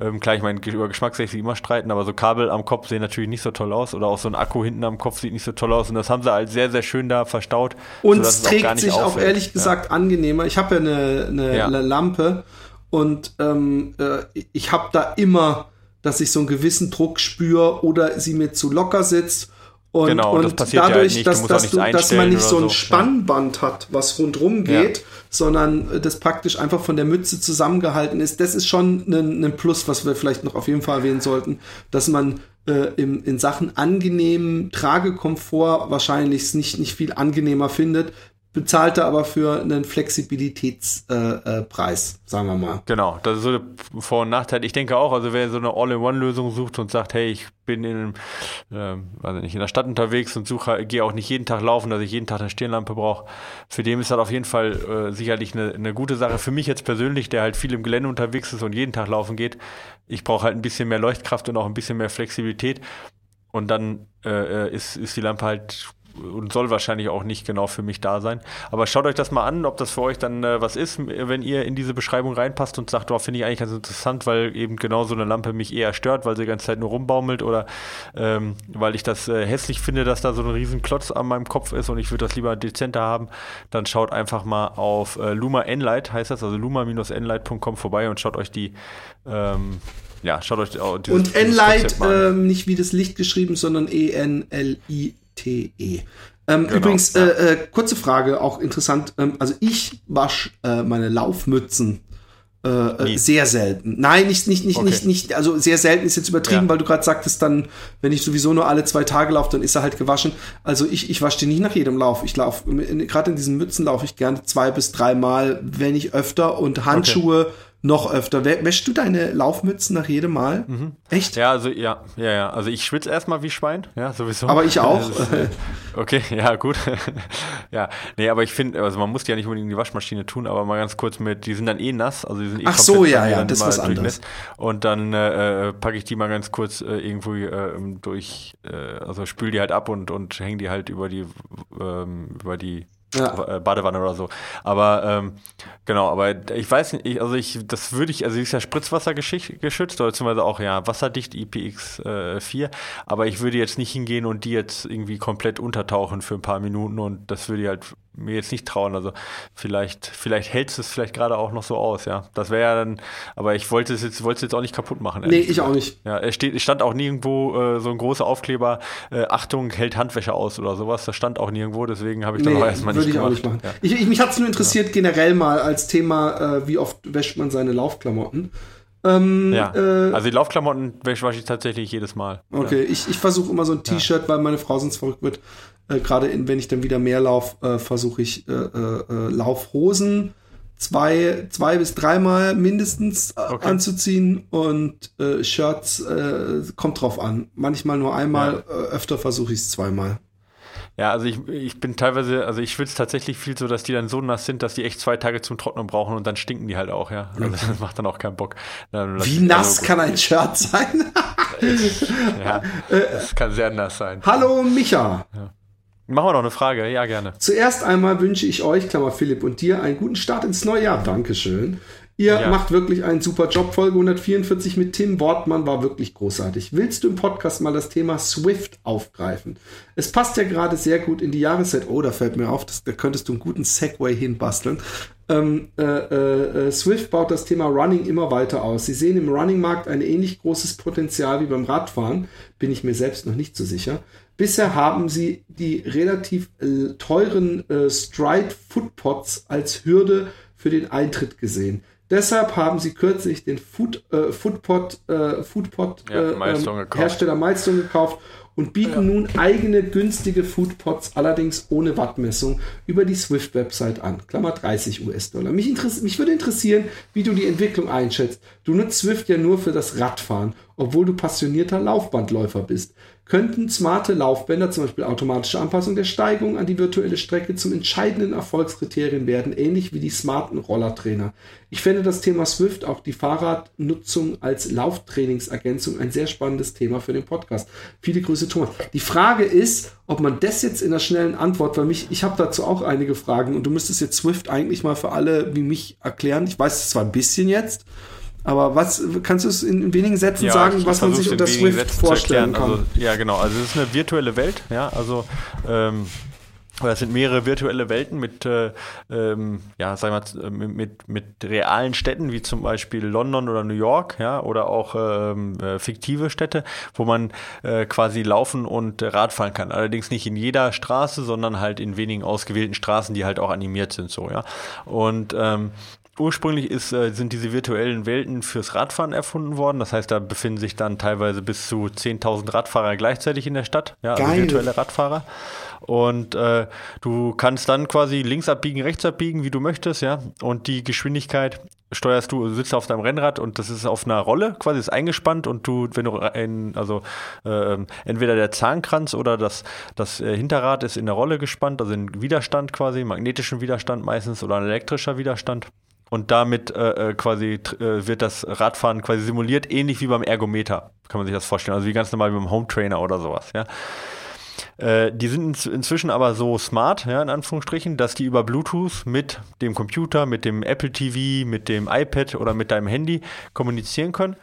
Speaker 2: Ähm, klar, ich meine, über Geschmacksrechte immer streiten, aber so Kabel am Kopf sehen natürlich nicht so toll aus oder auch so ein Akku hinten am Kopf sieht nicht so toll aus und das haben sie halt sehr, sehr schön da verstaut.
Speaker 1: Und es trägt auch sich auffällt. auch ehrlich gesagt ja. angenehmer. Ich habe ja eine, eine ja. Lampe und ähm, äh, ich habe da immer, dass ich so einen gewissen Druck spüre oder sie mir zu locker sitzt und, genau, und dadurch, ja halt dass, dass, du, dass, man nicht so ein so. Spannband hat, was rundrum geht, ja. sondern das praktisch einfach von der Mütze zusammengehalten ist, das ist schon ein, ein Plus, was wir vielleicht noch auf jeden Fall erwähnen sollten, dass man äh, in, in Sachen angenehmen Tragekomfort wahrscheinlich nicht, nicht viel angenehmer findet, bezahlte aber für einen Flexibilitätspreis, äh, äh, sagen wir mal.
Speaker 2: Genau, das ist so der Vor- und Nachteil. Ich denke auch, also wer so eine All-in-One-Lösung sucht und sagt, hey, ich bin in, äh, weiß nicht, in der Stadt unterwegs und suche, gehe auch nicht jeden Tag laufen, dass ich jeden Tag eine Stirnlampe brauche, für den ist das auf jeden Fall äh, sicherlich eine, eine gute Sache. Für mich jetzt persönlich, der halt viel im Gelände unterwegs ist und jeden Tag laufen geht, ich brauche halt ein bisschen mehr Leuchtkraft und auch ein bisschen mehr Flexibilität. Und dann äh, äh ist, ist die Lampe halt und soll wahrscheinlich auch nicht genau für mich da sein. Aber schaut euch das mal an, ob das für euch dann äh, was ist, wenn ihr in diese Beschreibung reinpasst und sagt, oh, finde ich eigentlich ganz interessant, weil eben genau so eine Lampe mich eher stört, weil sie die ganze Zeit nur rumbaumelt oder ähm, weil ich das äh, hässlich finde, dass da so ein riesen Klotz an meinem Kopf ist und ich würde das lieber dezenter haben, dann schaut einfach mal auf äh, Luma Enlight, heißt das, also luma-enlight.com vorbei und schaut euch die ähm, ja, schaut euch
Speaker 1: dieses, Und Enlight, ähm, nicht wie das Licht geschrieben, sondern E-N-L-I T-E. Ähm, genau, übrigens, ja. äh, äh, kurze Frage, auch interessant. Ähm, also ich wasche äh, meine Laufmützen äh, äh sehr selten. Nein, nicht, nicht, nicht, okay. nicht, nicht, also sehr selten ist jetzt übertrieben, ja. weil du gerade sagtest, dann, wenn ich sowieso nur alle zwei Tage laufe, dann ist er halt gewaschen. Also ich, ich wasche die nicht nach jedem Lauf. Ich laufe, gerade in diesen Mützen laufe ich gerne zwei bis dreimal, wenn nicht öfter und Handschuhe. Okay noch öfter. Wäschst du deine Laufmützen nach jedem Mal?
Speaker 2: Mhm. Echt? Ja, also ja, ja, ja. Also ich schwitze erstmal wie Schwein, ja, sowieso.
Speaker 1: Aber ich auch.
Speaker 2: okay, (laughs) ja, gut. (laughs) ja, nee, aber ich finde, also man muss die ja nicht unbedingt in die Waschmaschine tun, aber mal ganz kurz mit, die sind dann eh nass, also die sind eh
Speaker 1: Ach so, ja, ja, das ist was anderes.
Speaker 2: Und dann äh, packe ich die mal ganz kurz äh, irgendwo äh, durch, äh, also spül die halt ab und, und hänge die halt über die, ähm, über die ja. Äh, Badewanne oder so. Aber ähm, genau, aber ich weiß nicht, ich, also ich, das würde ich, also ist ja Spritzwasser geschützt, oder beziehungsweise auch ja wasserdicht IPX4, äh, aber ich würde jetzt nicht hingehen und die jetzt irgendwie komplett untertauchen für ein paar Minuten und das würde ich halt mir jetzt nicht trauen. Also vielleicht, vielleicht hält es vielleicht gerade auch noch so aus, ja. Das wäre ja dann, aber ich wollte es jetzt, wollte es jetzt auch nicht kaputt machen.
Speaker 1: Nee, ich gesagt. auch nicht.
Speaker 2: Ja, es steht, stand auch nirgendwo äh, so ein großer Aufkleber, äh, Achtung, hält Handwäsche aus oder sowas. Das stand auch nirgendwo, deswegen habe ich nee, dann auch erstmal nicht gemacht. Würde ich auch nicht machen.
Speaker 1: Ja. Ich, ich, mich hat es nur interessiert ja. generell mal als Thema, äh, wie oft wäscht man seine Laufklamotten.
Speaker 2: Ähm, ja, äh, also die Laufklamotten wasche ich tatsächlich jedes Mal.
Speaker 1: Okay, ja. ich, ich versuche immer so ein T-Shirt, weil meine Frau sonst verrückt wird, äh, Gerade wenn ich dann wieder mehr laufe, äh, versuche ich äh, äh, äh, Laufhosen zwei, zwei bis dreimal mindestens okay. anzuziehen und Shirts kommt drauf an. Manchmal nur einmal, ja. öfter versuche ich es zweimal.
Speaker 2: Ja, also ich, ich bin teilweise, also ich schwitze tatsächlich viel so, dass die dann so nass sind, dass die echt zwei Tage zum Trocknen brauchen und dann stinken die halt auch, ja. Also das macht dann auch keinen Bock.
Speaker 1: Wie nass also, kann ein Shirt sein? (laughs)
Speaker 2: ja, das kann sehr nass sein.
Speaker 1: Hallo Micha.
Speaker 2: Ja. Machen wir noch eine Frage, ja gerne.
Speaker 1: Zuerst einmal wünsche ich euch, Klammer Philipp und dir, einen guten Start ins neue Jahr. Dankeschön. Ihr ja. macht wirklich einen super Job. Folge 144 mit Tim Wortmann war wirklich großartig. Willst du im Podcast mal das Thema Swift aufgreifen? Es passt ja gerade sehr gut in die Jahreszeit. Oh, da fällt mir auf, das, da könntest du einen guten Segway hinbasteln. Ähm, äh, äh, äh, Swift baut das Thema Running immer weiter aus. Sie sehen im Running-Markt ein ähnlich großes Potenzial wie beim Radfahren. Bin ich mir selbst noch nicht so sicher. Bisher haben sie die relativ äh, teuren äh, Stride Footpods als Hürde für den Eintritt gesehen. Deshalb haben sie kürzlich den Food, äh, Foodpot, äh, Foodpot ja, äh, ähm, Hersteller Milestone gekauft und bieten ja. nun eigene günstige Foodpots, allerdings ohne Wattmessung, über die Swift-Website an. Klammer 30 US-Dollar. Mich, mich würde interessieren, wie du die Entwicklung einschätzt. Du nutzt Swift ja nur für das Radfahren, obwohl du passionierter Laufbandläufer bist könnten smarte Laufbänder, zum Beispiel automatische Anpassung der Steigung an die virtuelle Strecke, zum entscheidenden Erfolgskriterien werden, ähnlich wie die smarten Rollertrainer. Ich fände das Thema Swift, auch die Fahrradnutzung als Lauftrainingsergänzung, ein sehr spannendes Thema für den Podcast. Viele Grüße, Thomas. Die Frage ist, ob man das jetzt in einer schnellen Antwort, weil mich, ich habe dazu auch einige Fragen und du müsstest jetzt Swift eigentlich mal für alle wie mich erklären. Ich weiß es zwar ein bisschen jetzt, aber was kannst du es in wenigen Sätzen ja, sagen, was man sich unter Swift Sätzen vorstellen kann?
Speaker 2: Also, ja, genau. Also es ist eine virtuelle Welt. Ja, also ähm, es sind mehrere virtuelle Welten mit, äh, ähm, ja, sagen wir mal, mit, mit realen Städten wie zum Beispiel London oder New York, ja, oder auch ähm, äh, fiktive Städte, wo man äh, quasi laufen und Radfahren kann. Allerdings nicht in jeder Straße, sondern halt in wenigen ausgewählten Straßen, die halt auch animiert sind, so, ja. Und ähm, Ursprünglich ist, äh, sind diese virtuellen Welten fürs Radfahren erfunden worden. Das heißt, da befinden sich dann teilweise bis zu 10.000 Radfahrer gleichzeitig in der Stadt. Ja, also virtuelle Radfahrer. Und äh, du kannst dann quasi links abbiegen, rechts abbiegen, wie du möchtest, ja. Und die Geschwindigkeit steuerst du, sitzt auf deinem Rennrad und das ist auf einer Rolle, quasi ist eingespannt und du, wenn du in, also äh, entweder der Zahnkranz oder das, das äh, Hinterrad ist in der Rolle gespannt, also in Widerstand quasi, magnetischen Widerstand meistens oder ein elektrischer Widerstand und damit äh, äh, quasi äh, wird das Radfahren quasi simuliert, ähnlich wie beim Ergometer, kann man sich das vorstellen. Also wie ganz normal wie beim Home Trainer oder sowas, ja. Äh, die sind inzwischen aber so smart, ja, in Anführungsstrichen, dass die über Bluetooth mit dem Computer, mit dem Apple TV, mit dem iPad oder mit deinem Handy kommunizieren können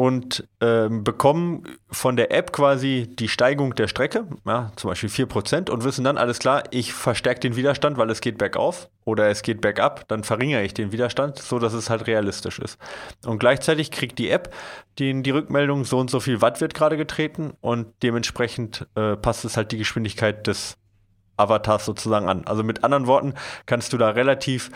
Speaker 2: und ähm, bekommen von der App quasi die Steigung der Strecke, ja, zum Beispiel 4%, und wissen dann, alles klar, ich verstärke den Widerstand, weil es geht bergauf oder es geht bergab, dann verringere ich den Widerstand, so dass es halt realistisch ist. Und gleichzeitig kriegt die App die, die Rückmeldung, so und so viel Watt wird gerade getreten und dementsprechend äh, passt es halt die Geschwindigkeit des Avatars sozusagen an. Also mit anderen Worten kannst du da relativ,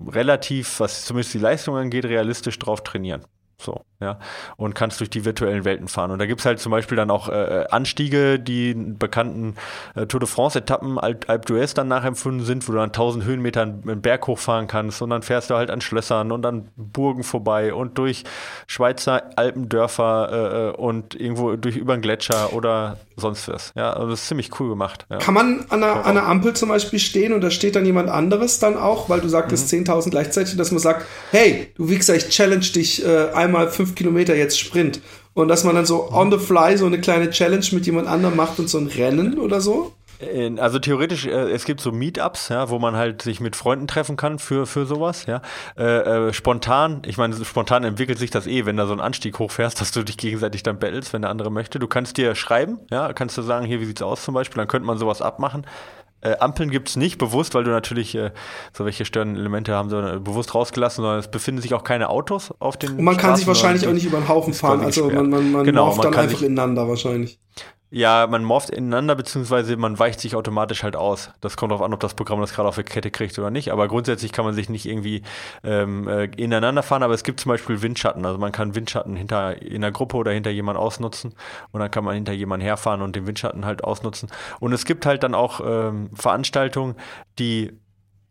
Speaker 2: relativ, was zumindest die Leistung angeht, realistisch drauf trainieren. So, ja. Und kannst durch die virtuellen Welten fahren. Und da gibt es halt zum Beispiel dann auch äh, Anstiege, die bekannten äh, Tour de France-Etappen, Alp, d'Huez dann nachempfunden sind, wo du dann 1000 Höhenmeter einen Berg hochfahren kannst. Und dann fährst du halt an Schlössern und an Burgen vorbei und durch Schweizer Alpendörfer äh, äh und irgendwo durch über einen Gletscher oder sonst was. Ja, also das ist ziemlich cool gemacht. Ja.
Speaker 1: Kann man an einer, an einer Ampel zum Beispiel stehen und da steht dann jemand anderes dann auch, weil du sagtest mhm. 10.000 gleichzeitig, dass man sagt, hey, du Wichser, ich challenge dich äh, einmal fünf Kilometer jetzt Sprint. Und dass man dann so on the fly so eine kleine Challenge mit jemand anderem macht und so ein Rennen oder so?
Speaker 2: Also theoretisch, äh, es gibt so Meetups, ja, wo man halt sich mit Freunden treffen kann für, für sowas, ja. Äh, äh, spontan, ich meine, spontan entwickelt sich das eh, wenn da so ein Anstieg hochfährst, (laughs) dass du dich gegenseitig dann battlest, wenn der andere möchte. Du kannst dir schreiben, ja, kannst du sagen, hier, wie sieht's aus zum Beispiel, dann könnte man sowas abmachen. Äh, Ampeln gibt es nicht bewusst, weil du natürlich äh, so welche störenden Elemente haben sie äh, bewusst rausgelassen, sondern es befinden sich auch keine Autos auf den
Speaker 1: Und man Straßen, kann sich wahrscheinlich auch nicht über den Haufen fahren, also man, man, man genau, man dann einfach ineinander wahrscheinlich.
Speaker 2: Ja, man morpht ineinander, beziehungsweise man weicht sich automatisch halt aus. Das kommt darauf an, ob das Programm das gerade auf der Kette kriegt oder nicht. Aber grundsätzlich kann man sich nicht irgendwie ähm, äh, ineinander fahren. Aber es gibt zum Beispiel Windschatten. Also man kann Windschatten hinter in der Gruppe oder hinter jemand ausnutzen. Und dann kann man hinter jemand herfahren und den Windschatten halt ausnutzen. Und es gibt halt dann auch ähm, Veranstaltungen, die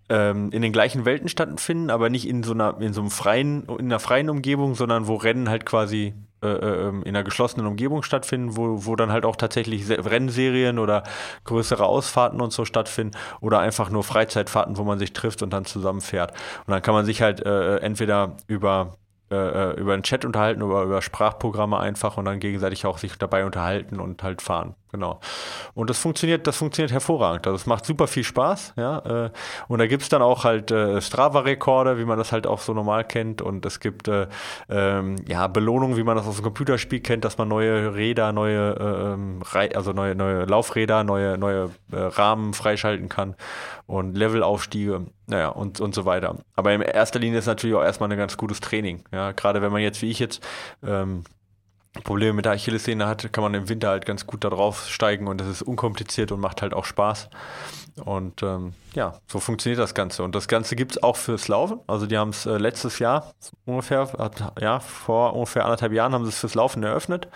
Speaker 2: ähm, in den gleichen Welten stattfinden, aber nicht in so einer, in so einem freien, in einer freien Umgebung, sondern wo Rennen halt quasi äh, ähm, in einer geschlossenen Umgebung stattfinden, wo, wo dann halt auch tatsächlich Rennserien oder größere Ausfahrten und so stattfinden oder einfach nur Freizeitfahrten, wo man sich trifft und dann zusammen fährt. Und dann kann man sich halt äh, entweder über äh, äh, über einen Chat unterhalten oder über Sprachprogramme einfach und dann gegenseitig auch sich dabei unterhalten und halt fahren. Genau. Und das funktioniert, das funktioniert hervorragend. Also es macht super viel Spaß, ja. Äh, und da gibt es dann auch halt äh, Strava-Rekorde, wie man das halt auch so normal kennt. Und es gibt äh, ähm, ja Belohnungen, wie man das aus dem Computerspiel kennt, dass man neue Räder, neue, ähm, also neue, neue Laufräder, neue, neue äh, Rahmen freischalten kann und Levelaufstiege, naja, und, und so weiter. Aber in erster Linie ist natürlich auch erstmal ein ganz gutes Training. Ja, gerade wenn man jetzt wie ich jetzt ähm, Probleme mit der Achillessehne hat, kann man im Winter halt ganz gut darauf steigen und das ist unkompliziert und macht halt auch Spaß. Und ähm, ja, so funktioniert das Ganze. Und das Ganze gibt es auch fürs Laufen. Also die haben es äh, letztes Jahr ungefähr, hat, ja, vor ungefähr anderthalb Jahren haben sie es fürs Laufen eröffnet.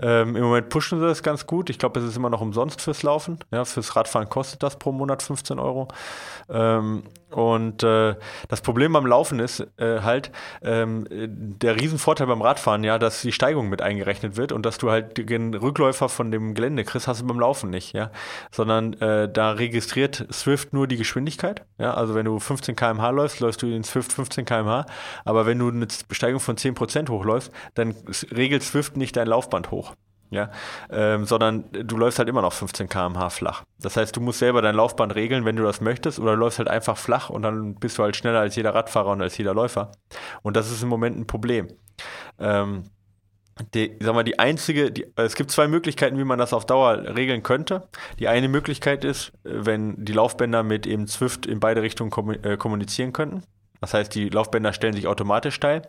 Speaker 2: Ähm, Im Moment pushen sie das ganz gut. Ich glaube, es ist immer noch umsonst fürs Laufen. Ja, fürs Radfahren kostet das pro Monat 15 Euro. Ähm, und äh, das Problem beim Laufen ist äh, halt ähm, der Riesenvorteil beim Radfahren, ja, dass die Steigung mit eingerechnet wird und dass du halt den Rückläufer von dem Gelände kriegst, hast du beim Laufen nicht, ja. Sondern äh, da registriert Swift nur die Geschwindigkeit. Ja, also wenn du 15 km/h läufst, läufst du in Swift 15 km/h. Aber wenn du eine Besteigung von 10% hochläufst, dann regelt Swift nicht dein Laufband hoch. Ja, ähm, sondern du läufst halt immer noch 15 km/h flach. Das heißt, du musst selber dein Laufband regeln, wenn du das möchtest, oder du läufst halt einfach flach und dann bist du halt schneller als jeder Radfahrer und als jeder Läufer. Und das ist im Moment ein Problem. Ähm, die, sag mal, die einzige, die, es gibt zwei Möglichkeiten, wie man das auf Dauer regeln könnte. Die eine Möglichkeit ist, wenn die Laufbänder mit eben Zwift in beide Richtungen äh, kommunizieren könnten. Das heißt, die Laufbänder stellen sich automatisch steil.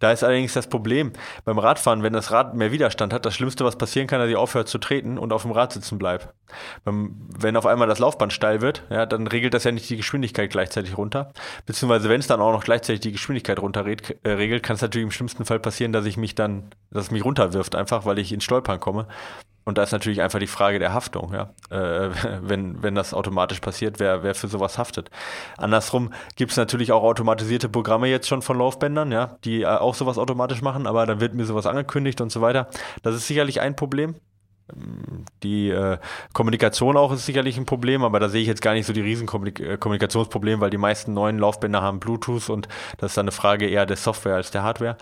Speaker 2: Da ist allerdings das Problem beim Radfahren, wenn das Rad mehr Widerstand hat, das Schlimmste, was passieren kann, dass ich aufhört zu treten und auf dem Rad sitzen bleibe. Wenn auf einmal das Laufband steil wird, ja, dann regelt das ja nicht die Geschwindigkeit gleichzeitig runter. Beziehungsweise wenn es dann auch noch gleichzeitig die Geschwindigkeit runter äh, regelt, kann es natürlich im schlimmsten Fall passieren, dass ich mich dann, dass es mich runterwirft, einfach weil ich ins Stolpern komme. Und da ist natürlich einfach die Frage der Haftung, ja. Äh, (laughs) wenn, wenn das automatisch passiert, wer, wer für sowas haftet. Andersrum gibt es natürlich auch automatisierte Programme jetzt schon von Laufbändern, ja, die äh, auch sowas automatisch machen, aber dann wird mir sowas angekündigt und so weiter. Das ist sicherlich ein Problem. Die äh, Kommunikation auch ist sicherlich ein Problem, aber da sehe ich jetzt gar nicht so die riesen äh, Kommunikationsprobleme, weil die meisten neuen Laufbänder haben Bluetooth und das ist dann eine Frage eher der Software als der Hardware.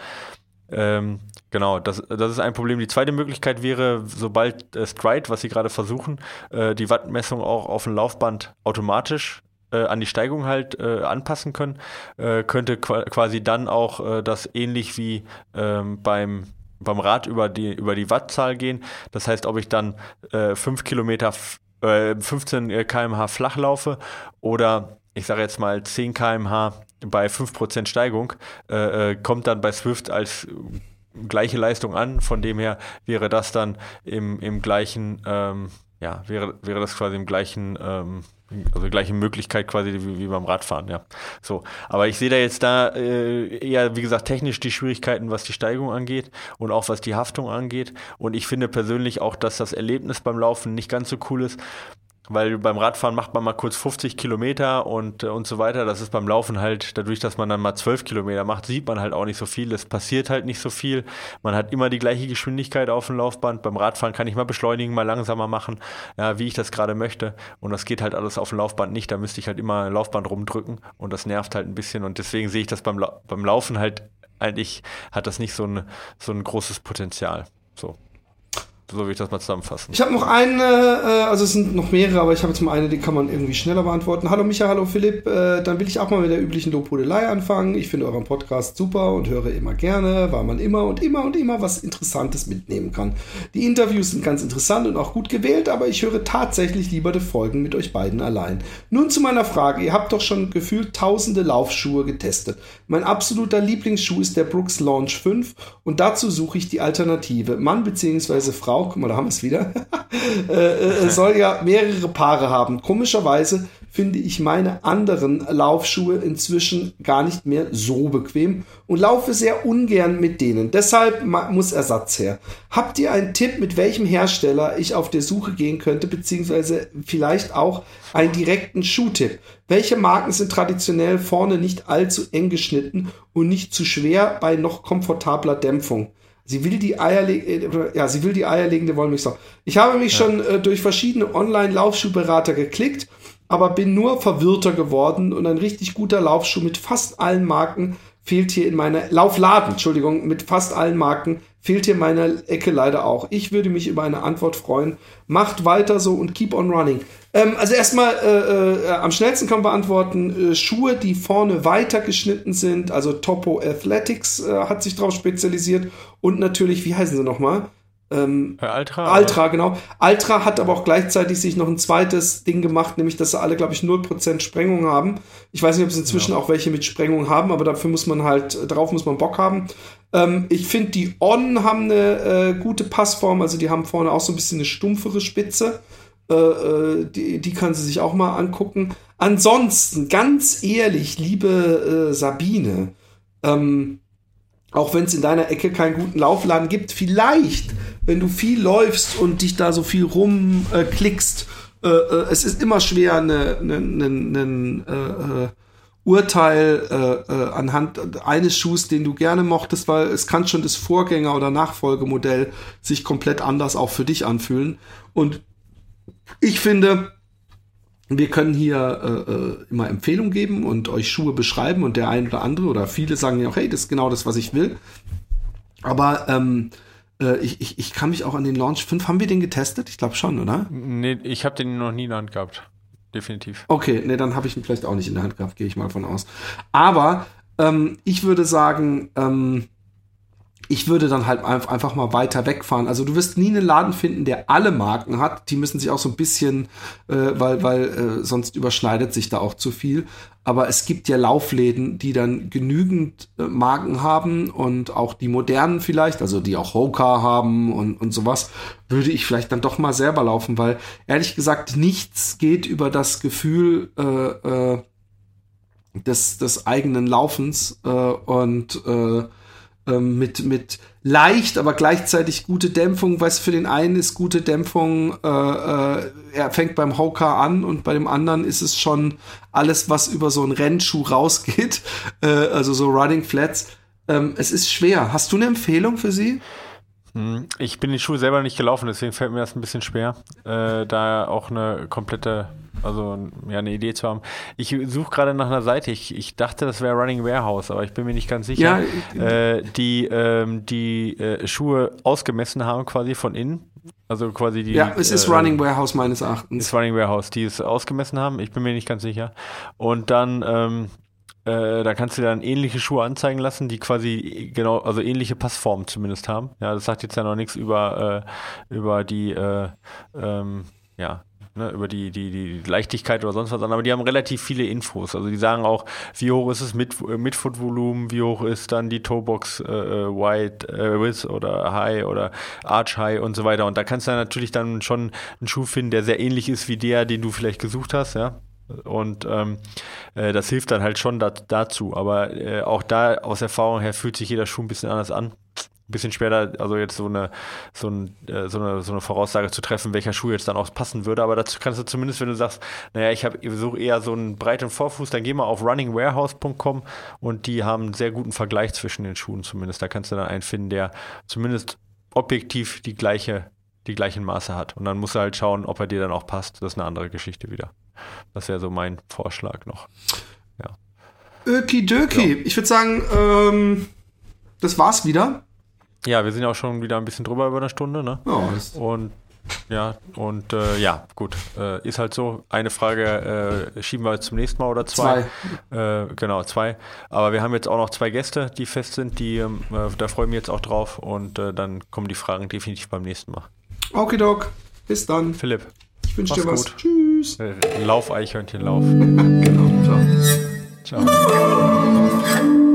Speaker 2: Ähm, genau, das, das ist ein Problem. Die zweite Möglichkeit wäre, sobald äh, Stride, was sie gerade versuchen, äh, die Wattmessung auch auf dem Laufband automatisch äh, an die Steigung halt äh, anpassen können, äh, könnte quasi dann auch das ähnlich wie ähm, beim beim Rad über die, über die Wattzahl gehen. Das heißt, ob ich dann äh, 5 Kilometer, äh, 15 km/h flach laufe oder ich sage jetzt mal 10 km/h bei 5% Steigung, äh, äh, kommt dann bei Swift als gleiche Leistung an. Von dem her wäre das dann im, im gleichen, ähm, ja, wäre, wäre das quasi im gleichen, ähm, also gleiche Möglichkeit quasi wie, wie, beim Radfahren, ja. So. Aber ich sehe da jetzt da äh, eher, wie gesagt, technisch die Schwierigkeiten, was die Steigung angeht und auch was die Haftung angeht. Und ich finde persönlich auch, dass das Erlebnis beim Laufen nicht ganz so cool ist, weil beim Radfahren macht man mal kurz 50 Kilometer und, äh, und so weiter. Das ist beim Laufen halt, dadurch, dass man dann mal 12 Kilometer macht, sieht man halt auch nicht so viel. Es passiert halt nicht so viel. Man hat immer die gleiche Geschwindigkeit auf dem Laufband. Beim Radfahren kann ich mal beschleunigen, mal langsamer machen, ja, wie ich das gerade möchte. Und das geht halt alles auf dem Laufband nicht. Da müsste ich halt immer ein Laufband rumdrücken und das nervt halt ein bisschen. Und deswegen sehe ich das beim, beim Laufen halt eigentlich, hat das nicht so ein, so ein großes Potenzial. So. So will ich das mal zusammenfassen.
Speaker 1: Ich habe noch eine, äh, also es sind noch mehrere, aber ich habe jetzt mal eine, die kann man irgendwie schneller beantworten. Hallo Micha, hallo Philipp. Äh, dann will ich auch mal mit der üblichen Lobhudelei anfangen. Ich finde euren Podcast super und höre immer gerne, weil man immer und immer und immer was Interessantes mitnehmen kann. Die Interviews sind ganz interessant und auch gut gewählt, aber ich höre tatsächlich lieber die Folgen mit euch beiden allein. Nun zu meiner Frage. Ihr habt doch schon gefühlt tausende Laufschuhe getestet. Mein absoluter Lieblingsschuh ist der Brooks Launch 5 und dazu suche ich die Alternative. Mann bzw. Frau Frau, guck mal, da haben wir es wieder, (laughs) äh, äh, soll ja mehrere Paare haben. Komischerweise finde ich meine anderen Laufschuhe inzwischen gar nicht mehr so bequem und laufe sehr ungern mit denen. Deshalb muss Ersatz her. Habt ihr einen Tipp, mit welchem Hersteller ich auf der Suche gehen könnte, beziehungsweise vielleicht auch einen direkten Schuhtipp? Welche Marken sind traditionell vorne nicht allzu eng geschnitten und nicht zu schwer bei noch komfortabler Dämpfung? Sie will die eierlegende, ja, sie will die eierlegende Wollmilchsau. Ich habe mich ja. schon äh, durch verschiedene Online-Laufschuhberater geklickt, aber bin nur verwirrter geworden und ein richtig guter Laufschuh mit fast allen Marken fehlt hier in meiner Laufladen, Entschuldigung, mit fast allen Marken fehlt hier meiner Ecke leider auch. Ich würde mich über eine Antwort freuen. Macht weiter so und keep on running. Ähm, also erstmal äh, äh, am schnellsten kann man beantworten, äh, Schuhe, die vorne weiter geschnitten sind, also Topo Athletics äh, hat sich darauf spezialisiert und natürlich, wie heißen sie nochmal?
Speaker 2: Ähm, Altra.
Speaker 1: Altra, genau. Altra hat aber auch gleichzeitig sich noch ein zweites Ding gemacht, nämlich dass sie alle, glaube ich, 0% Sprengung haben. Ich weiß nicht, ob sie inzwischen ja. auch welche mit Sprengung haben, aber dafür muss man halt, darauf muss man Bock haben. Ähm, ich finde, die On haben eine äh, gute Passform, also die haben vorne auch so ein bisschen eine stumpfere Spitze. Äh, äh, die, die kann sie sich auch mal angucken. Ansonsten, ganz ehrlich, liebe äh, Sabine, ähm, auch wenn es in deiner Ecke keinen guten Laufladen gibt, vielleicht, wenn du viel läufst und dich da so viel rumklickst, äh, äh, es ist immer schwer, eine, eine, eine Urteil äh, äh, anhand eines Schuhs, den du gerne mochtest, weil es kann schon das Vorgänger- oder Nachfolgemodell sich komplett anders auch für dich anfühlen. Und ich finde, wir können hier äh, äh, immer Empfehlungen geben und euch Schuhe beschreiben und der ein oder andere oder viele sagen ja auch, hey, das ist genau das, was ich will. Aber ähm, äh, ich, ich, ich kann mich auch an den Launch 5, haben wir den getestet? Ich glaube schon, oder?
Speaker 2: Nee, ich habe den noch nie in der Hand gehabt. Definitiv.
Speaker 1: Okay, nee, dann habe ich ihn vielleicht auch nicht in der Hand gehabt, gehe ich mal von aus. Aber ähm, ich würde sagen, ähm, ich würde dann halt einfach mal weiter wegfahren. Also du wirst nie einen Laden finden, der alle Marken hat. Die müssen sich auch so ein bisschen, äh, weil, weil äh, sonst überschneidet sich da auch zu viel. Aber es gibt ja Laufläden, die dann genügend äh, Marken haben und auch die modernen vielleicht, also die auch Hoka haben und, und sowas, würde ich vielleicht dann doch mal selber laufen, weil ehrlich gesagt nichts geht über das Gefühl äh, äh, des, des eigenen Laufens äh, und äh, ähm, mit, mit leicht, aber gleichzeitig gute Dämpfung. Was für den einen ist gute Dämpfung, äh, äh, er fängt beim Hoka an und bei dem anderen ist es schon alles, was über so einen Rennschuh rausgeht, äh, also so Running Flats. Ähm, es ist schwer. Hast du eine Empfehlung für sie?
Speaker 2: Hm, ich bin die Schuhe selber nicht gelaufen, deswegen fällt mir das ein bisschen schwer, äh, da auch eine komplette, also ja, eine Idee zu haben. Ich suche gerade nach einer Seite. Ich, ich dachte, das wäre Running Warehouse, aber ich bin mir nicht ganz sicher. Ja, äh, die ähm, die äh, Schuhe ausgemessen haben quasi von innen. Also quasi die.
Speaker 1: Ja, es ist äh, Running Warehouse meines Erachtens.
Speaker 2: Ist Running Warehouse, die es ausgemessen haben. Ich bin mir nicht ganz sicher. Und dann ähm, äh, da kannst du dann ähnliche Schuhe anzeigen lassen, die quasi genau, also ähnliche Passformen zumindest haben. Ja, das sagt jetzt ja noch nichts über, äh, über die, äh, ähm, ja, ne, über die, die, die Leichtigkeit oder sonst was an, aber die haben relativ viele Infos. Also die sagen auch, wie hoch ist es mit, mit Footvolumen, wie hoch ist dann die Toebox äh, äh Wide, äh, Width oder High oder Arch High und so weiter. Und da kannst du dann natürlich dann schon einen Schuh finden, der sehr ähnlich ist wie der, den du vielleicht gesucht hast, ja. Und ähm, äh, das hilft dann halt schon dat, dazu. Aber äh, auch da aus Erfahrung her fühlt sich jeder Schuh ein bisschen anders an. Ein bisschen schwerer, also jetzt so eine, so, ein, äh, so, eine, so eine Voraussage zu treffen, welcher Schuh jetzt dann auch passen würde. Aber dazu kannst du zumindest, wenn du sagst, naja, ich habe suche eher so einen breiten Vorfuß, dann geh mal auf runningwarehouse.com und die haben einen sehr guten Vergleich zwischen den Schuhen zumindest. Da kannst du dann einen finden, der zumindest objektiv die gleiche, die gleichen Maße hat. Und dann musst du halt schauen, ob er dir dann auch passt. Das ist eine andere Geschichte wieder. Das wäre so mein Vorschlag noch. Ja.
Speaker 1: Öki-Döki. Ja. Ich würde sagen, ähm, das war's wieder.
Speaker 2: Ja, wir sind auch schon wieder ein bisschen drüber über eine Stunde, ne?
Speaker 1: Ja,
Speaker 2: und ja, und äh, ja, gut. Äh, ist halt so. Eine Frage äh, schieben wir zum nächsten Mal oder zwei. Zwei. Äh, genau, zwei. Aber wir haben jetzt auch noch zwei Gäste, die fest sind, die, ähm, äh, da freue ich mich jetzt auch drauf. Und äh, dann kommen die Fragen definitiv beim nächsten Mal.
Speaker 1: Okay, Doc. Bis dann.
Speaker 2: Philipp.
Speaker 1: Ich wünsche dir was.
Speaker 2: Gut. Tschüss. Lauf, Eichhörnchen, lauf. (laughs)
Speaker 1: genau. Ciao. Ciao.